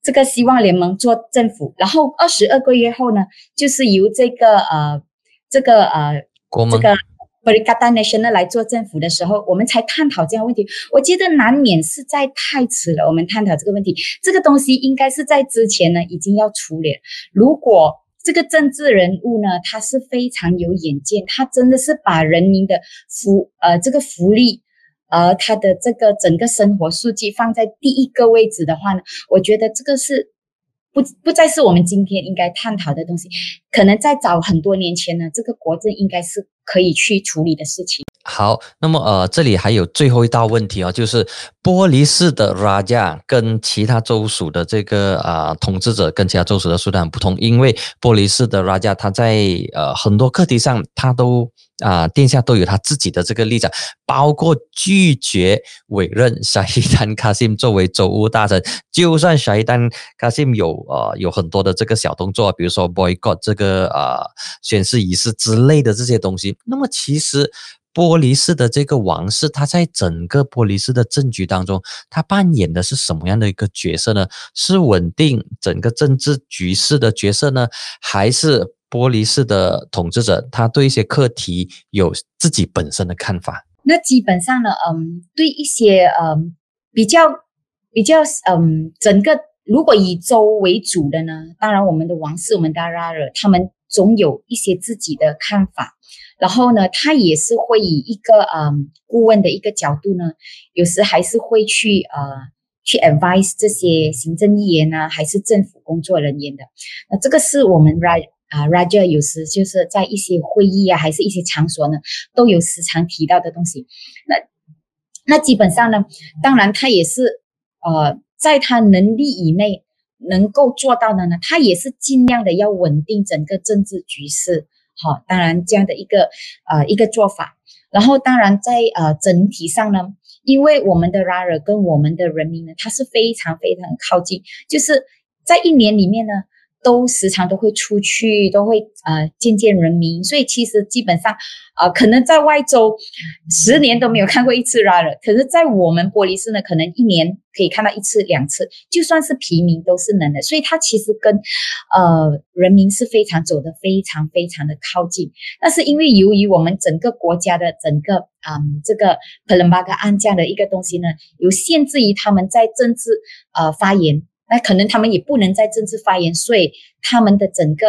这个希望联盟做政府，然后二十二个月后呢，就是由这个呃这个呃这个。B r i g a National 来做政府的时候，我们才探讨这样问题。我觉得难免是在太迟了。我们探讨这个问题，这个东西应该是在之前呢已经要处理。如果这个政治人物呢，他是非常有远见，他真的是把人民的福呃这个福利，呃他的这个整个生活数据放在第一个位置的话呢，我觉得这个是。不不再是我们今天应该探讨的东西，可能在早很多年前呢，这个国政应该是可以去处理的事情。好，那么呃，这里还有最后一道问题啊，就是玻璃市的 Raja 跟其他州属的这个啊统治者跟其他州属的数量不同，因为玻璃市的 Raja 他在呃很多课题上他都啊殿下都有他自己的这个立场，包括拒绝委任 沙伊丹卡辛作为州务大臣，就算沙伊丹卡辛有呃有很多的这个小动作，比如说 boycott 这个呃宣誓仪式之类的这些东西，那么其实。波利斯的这个王室，他在整个波利斯的政局当中，他扮演的是什么样的一个角色呢？是稳定整个政治局势的角色呢，还是玻璃式的统治者，他对一些课题有自己本身的看法？那基本上呢，嗯，对一些嗯比较比较嗯整个如果以州为主的呢，当然我们的王室，我们的拉尔，他们总有一些自己的看法。然后呢，他也是会以一个嗯顾问的一个角度呢，有时还是会去呃去 advise 这些行政议员呢，还是政府工作人员的。那这个是我们 Raj 啊，Roger 有时就是在一些会议啊，还是一些场所呢，都有时常提到的东西。那那基本上呢，当然他也是呃在他能力以内能够做到的呢，他也是尽量的要稳定整个政治局势。好，当然这样的一个呃一个做法，然后当然在呃整体上呢，因为我们的拉尔跟我们的人民呢，他是非常非常靠近，就是在一年里面呢。都时常都会出去，都会呃见见人民，所以其实基本上，呃，可能在外州十年都没有看过一次 r a r 可是，在我们玻璃市呢，可能一年可以看到一次两次，就算是平民都是能的，所以它其实跟呃人民是非常走的非常非常的靠近。那是因为由于我们整个国家的整个嗯这个克伦巴格案这样的一个东西呢，有限制于他们在政治呃发言。那可能他们也不能在政治发言，所以他们的整个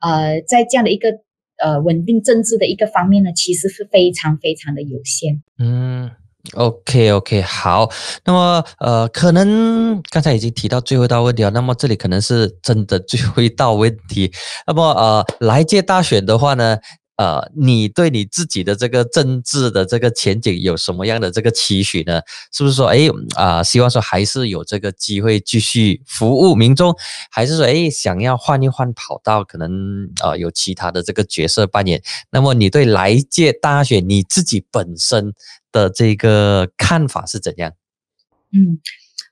呃，在这样的一个呃稳定政治的一个方面呢，其实是非常非常的有限。嗯，OK OK，好。那么呃，可能刚才已经提到最后一道问题了，那么这里可能是真的最后一道问题。那么呃，来届大选的话呢？呃，你对你自己的这个政治的这个前景有什么样的这个期许呢？是不是说，哎啊，希望说还是有这个机会继续服务民众，还是说，哎，想要换一换跑道，可能呃有其他的这个角色扮演？那么你对来届大选你自己本身的这个看法是怎样？嗯，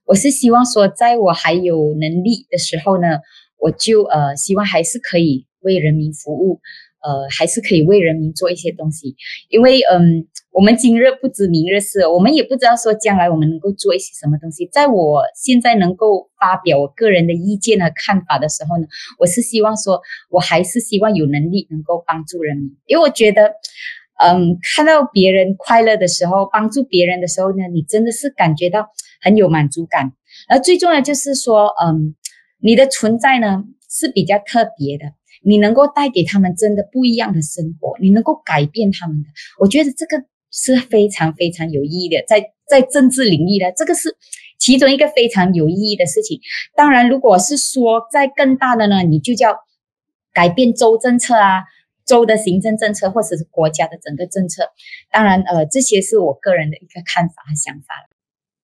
我是希望说，在我还有能力的时候呢，我就呃希望还是可以为人民服务。呃，还是可以为人民做一些东西，因为嗯，我们今日不知明日事，我们也不知道说将来我们能够做一些什么东西。在我现在能够发表我个人的意见和看法的时候呢，我是希望说，我还是希望有能力能够帮助人民，因为我觉得，嗯，看到别人快乐的时候，帮助别人的时候呢，你真的是感觉到很有满足感。而最重要就是说，嗯，你的存在呢是比较特别的。你能够带给他们真的不一样的生活，你能够改变他们的，我觉得这个是非常非常有意义的。在在政治领域的这个是其中一个非常有意义的事情。当然，如果是说在更大的呢，你就叫改变州政策啊，州的行政政策或者是国家的整个政策。当然，呃，这些是我个人的一个看法和想法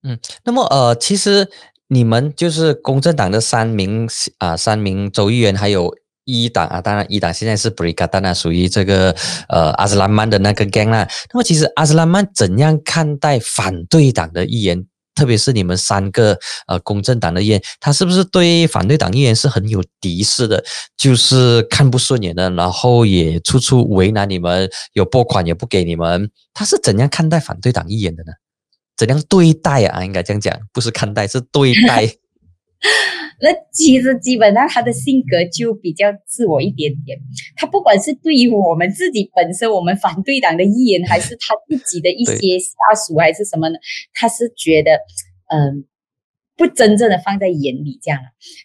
嗯，那么呃，其实你们就是公正党的三名啊，三名州议员还有。一党啊，当然一党现在是布里卡丹娜，属于这个呃阿斯兰曼的那个 gang 啦。那么其实阿斯兰曼怎样看待反对党的议员，特别是你们三个呃公正党的议员，他是不是对反对党议员是很有敌视的，就是看不顺眼的，然后也处处为难你们，有拨款也不给你们，他是怎样看待反对党议员的呢？怎样对待啊？应该这样讲，不是看待，是对待。那其实基本上他的性格就比较自我一点点。他不管是对于我们自己本身，我们反对党的议员，还是他自己的一些下属，还是什么呢？他是觉得，嗯，不真正的放在眼里，这样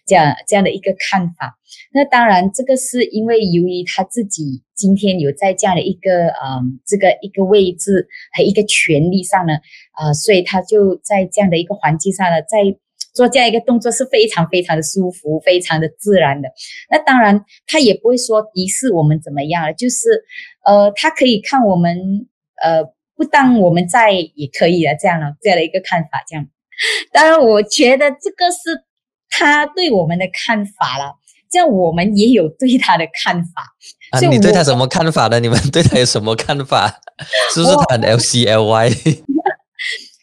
这样这样的一个看法。那当然，这个是因为由于他自己今天有在这样的一个嗯这个一个位置和一个权利上呢，啊，所以他就在这样的一个环境上呢，在。做这样一个动作是非常非常的舒服，非常的自然的。那当然，他也不会说敌视我们怎么样了，就是呃，他可以看我们呃不当我们在也可以的这样的这样的一个看法。这样，当然，我觉得这个是他对我们的看法了。这样我们也有对他的看法。啊，你对他什么看法呢？你们对他有什么看法？是不是他很 LCLY？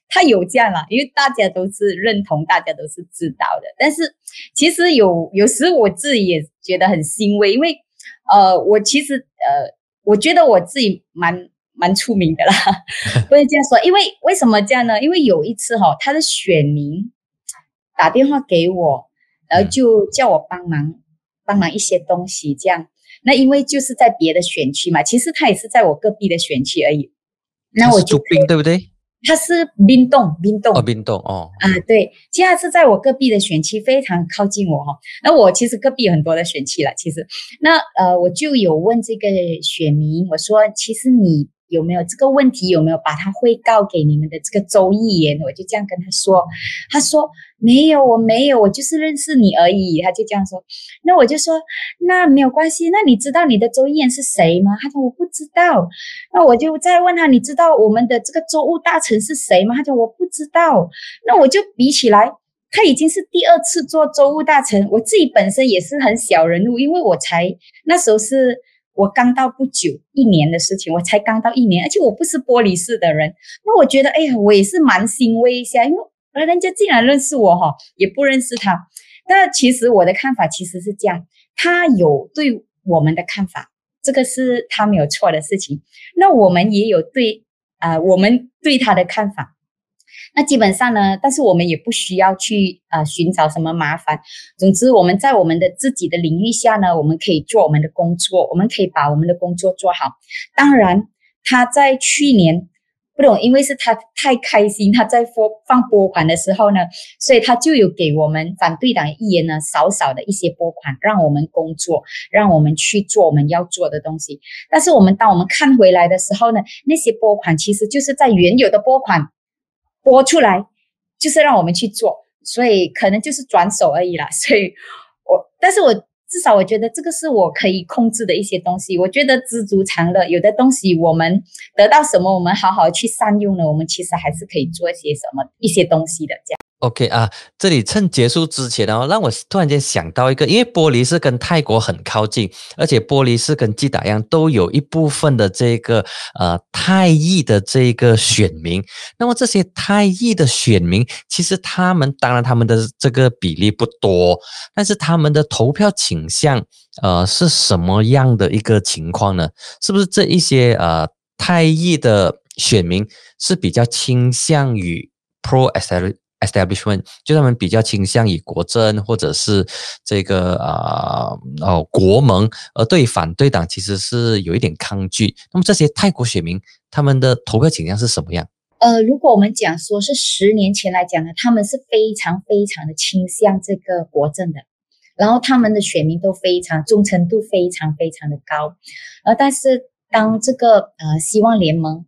他有这样啦，因为大家都是认同，大家都是知道的。但是其实有有时我自己也觉得很欣慰，因为呃，我其实呃，我觉得我自己蛮蛮出名的啦，不能这样说。因为为什么这样呢？因为有一次哈、他的选民打电话给我，然后嗯就叫我帮忙帮忙一些东西，这样。那因为就是在别的选区嘛，其实他也是在我隔壁的选区而已。那我就是杜宾对不对？他是冰冻，冰冻。哦，冰冻哦，啊，对，其实他是在我隔壁的选区，非常靠近我哈。那我其实隔壁有很多的选区了，其实。那呃，我就有问这个选民，我说，其实你有没有这个问题，有没有把它汇告给你们的这个周议员？我就这样跟他说，他说没有，我没有，我就是认识你而已。他就这样说，那我就说那没有关系，那你知道你的周议员是谁吗？他说我不知道。那我就再问他，你知道我们的这个州务大臣是谁吗？他说我不知道。那我就比起来，他已经是第二次做州务大臣，我自己本身也是很小人物，因为我才那时候是我刚到不久一年的事情，我才刚到一年，而且我不是玻璃市的人，那我觉得哎呀，我也是蛮欣慰一下，因为呃人家竟然认识我哈，也不认识他。但其实我的看法其实是这样，他有对我们的看法，这个是他没有错的事情。那我们也有对啊、我们对他的看法。那基本上呢，但是我们也不需要去呃寻找什么麻烦。总之，我们在我们的自己的领域下呢，我们可以做我们的工作，我们可以把我们的工作做好。当然，他在去年不懂，因为是他太开心，他在放放拨款的时候呢，所以他就有给我们反对党议员呢少少的一些拨款，让我们工作，让我们去做我们要做的东西。但是我们当我们看回来的时候呢，那些拨款其实就是在原有的拨款播出来，就是让我们去做，所以可能就是转手而已啦。所以我，但是我至少我觉得这个是我可以控制的一些东西。我觉得知足常乐，有的东西我们得到什么，我们好好去善用了，我们其实还是可以做一些什么一些东西的。这样，OK 啊，这里趁结束之前哦，让我突然间想到一个，因为玻璃是跟泰国很靠近，而且玻璃是跟基达一样，都有一部分的这个呃泰裔的这个选民。那么这些泰裔的选民，其实他们当然他们的这个比例不多，但是他们的投票倾向呃是什么样的一个情况呢？是不是这一些呃泰裔的选民是比较倾向于 pro SL？establishment，就他们比较倾向于国政或者是这个啊哦国盟，而对反对党其实是有一点抗拒。那么这些泰国选民他们的投票倾向是什么样？呃，如果我们讲说是十年前来讲呢，他们是非常非常的倾向这个国政的，然后他们的选民都非常忠诚度非常非常的高，呃，但是当这个呃希望联盟。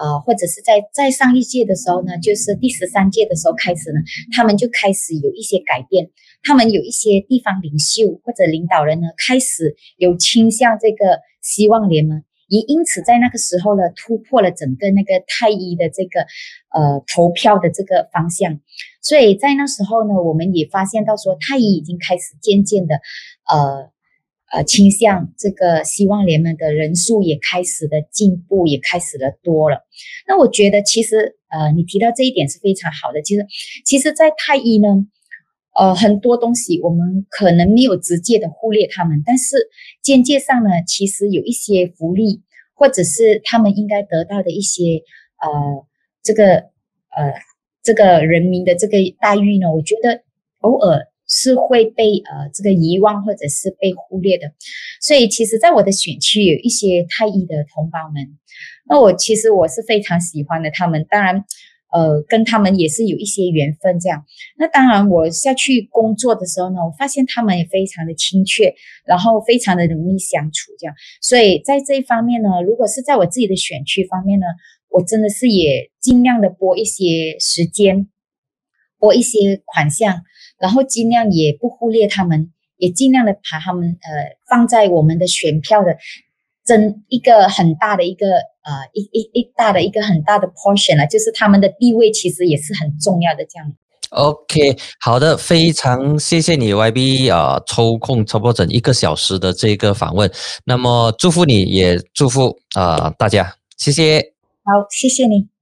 呃，或者是在在上一届的时候呢，就是第十三届的时候开始呢，他们就开始有一些改变，他们有一些地方领袖或者领导人呢，开始有倾向这个希望联盟，也因此在那个时候呢，突破了整个那个太医的这个呃投票的这个方向，所以在那时候呢，我们也发现到说，太医已经开始渐渐的呃。呃，倾向这个希望联盟的人数也开始的进步，也开始的多了。那我觉得其实呃，你提到这一点是非常好的。其实，其实，在太医呢，呃，很多东西我们可能没有直接的忽略他们，但是间接上呢，其实有一些福利，或者是他们应该得到的一些呃，这个呃，这个人民的这个待遇呢，我觉得偶尔。是会被呃这个遗忘或者是被忽略的，所以其实，在我的选区有一些太医的同胞们，那我其实我是非常喜欢的他们，当然，呃，跟他们也是有一些缘分这样。那当然，我下去工作的时候呢，我发现他们也非常的亲切，然后非常的容易相处这样。所以在这一方面呢，如果是在我自己的选区方面呢，我真的是也尽量的拨一些时间，拨一些款项。然后尽量也不忽略他们，也尽量的把他们呃放在我们的选票的真一个很大的一个呃一一一大的一个很大的 portion 了，就是他们的地位其实也是很重要的这样。OK，好的，非常谢谢你 YB 啊，抽空抽不多整一个小时的这个访问。那么祝福你也祝福啊大家，谢谢。好，谢谢你。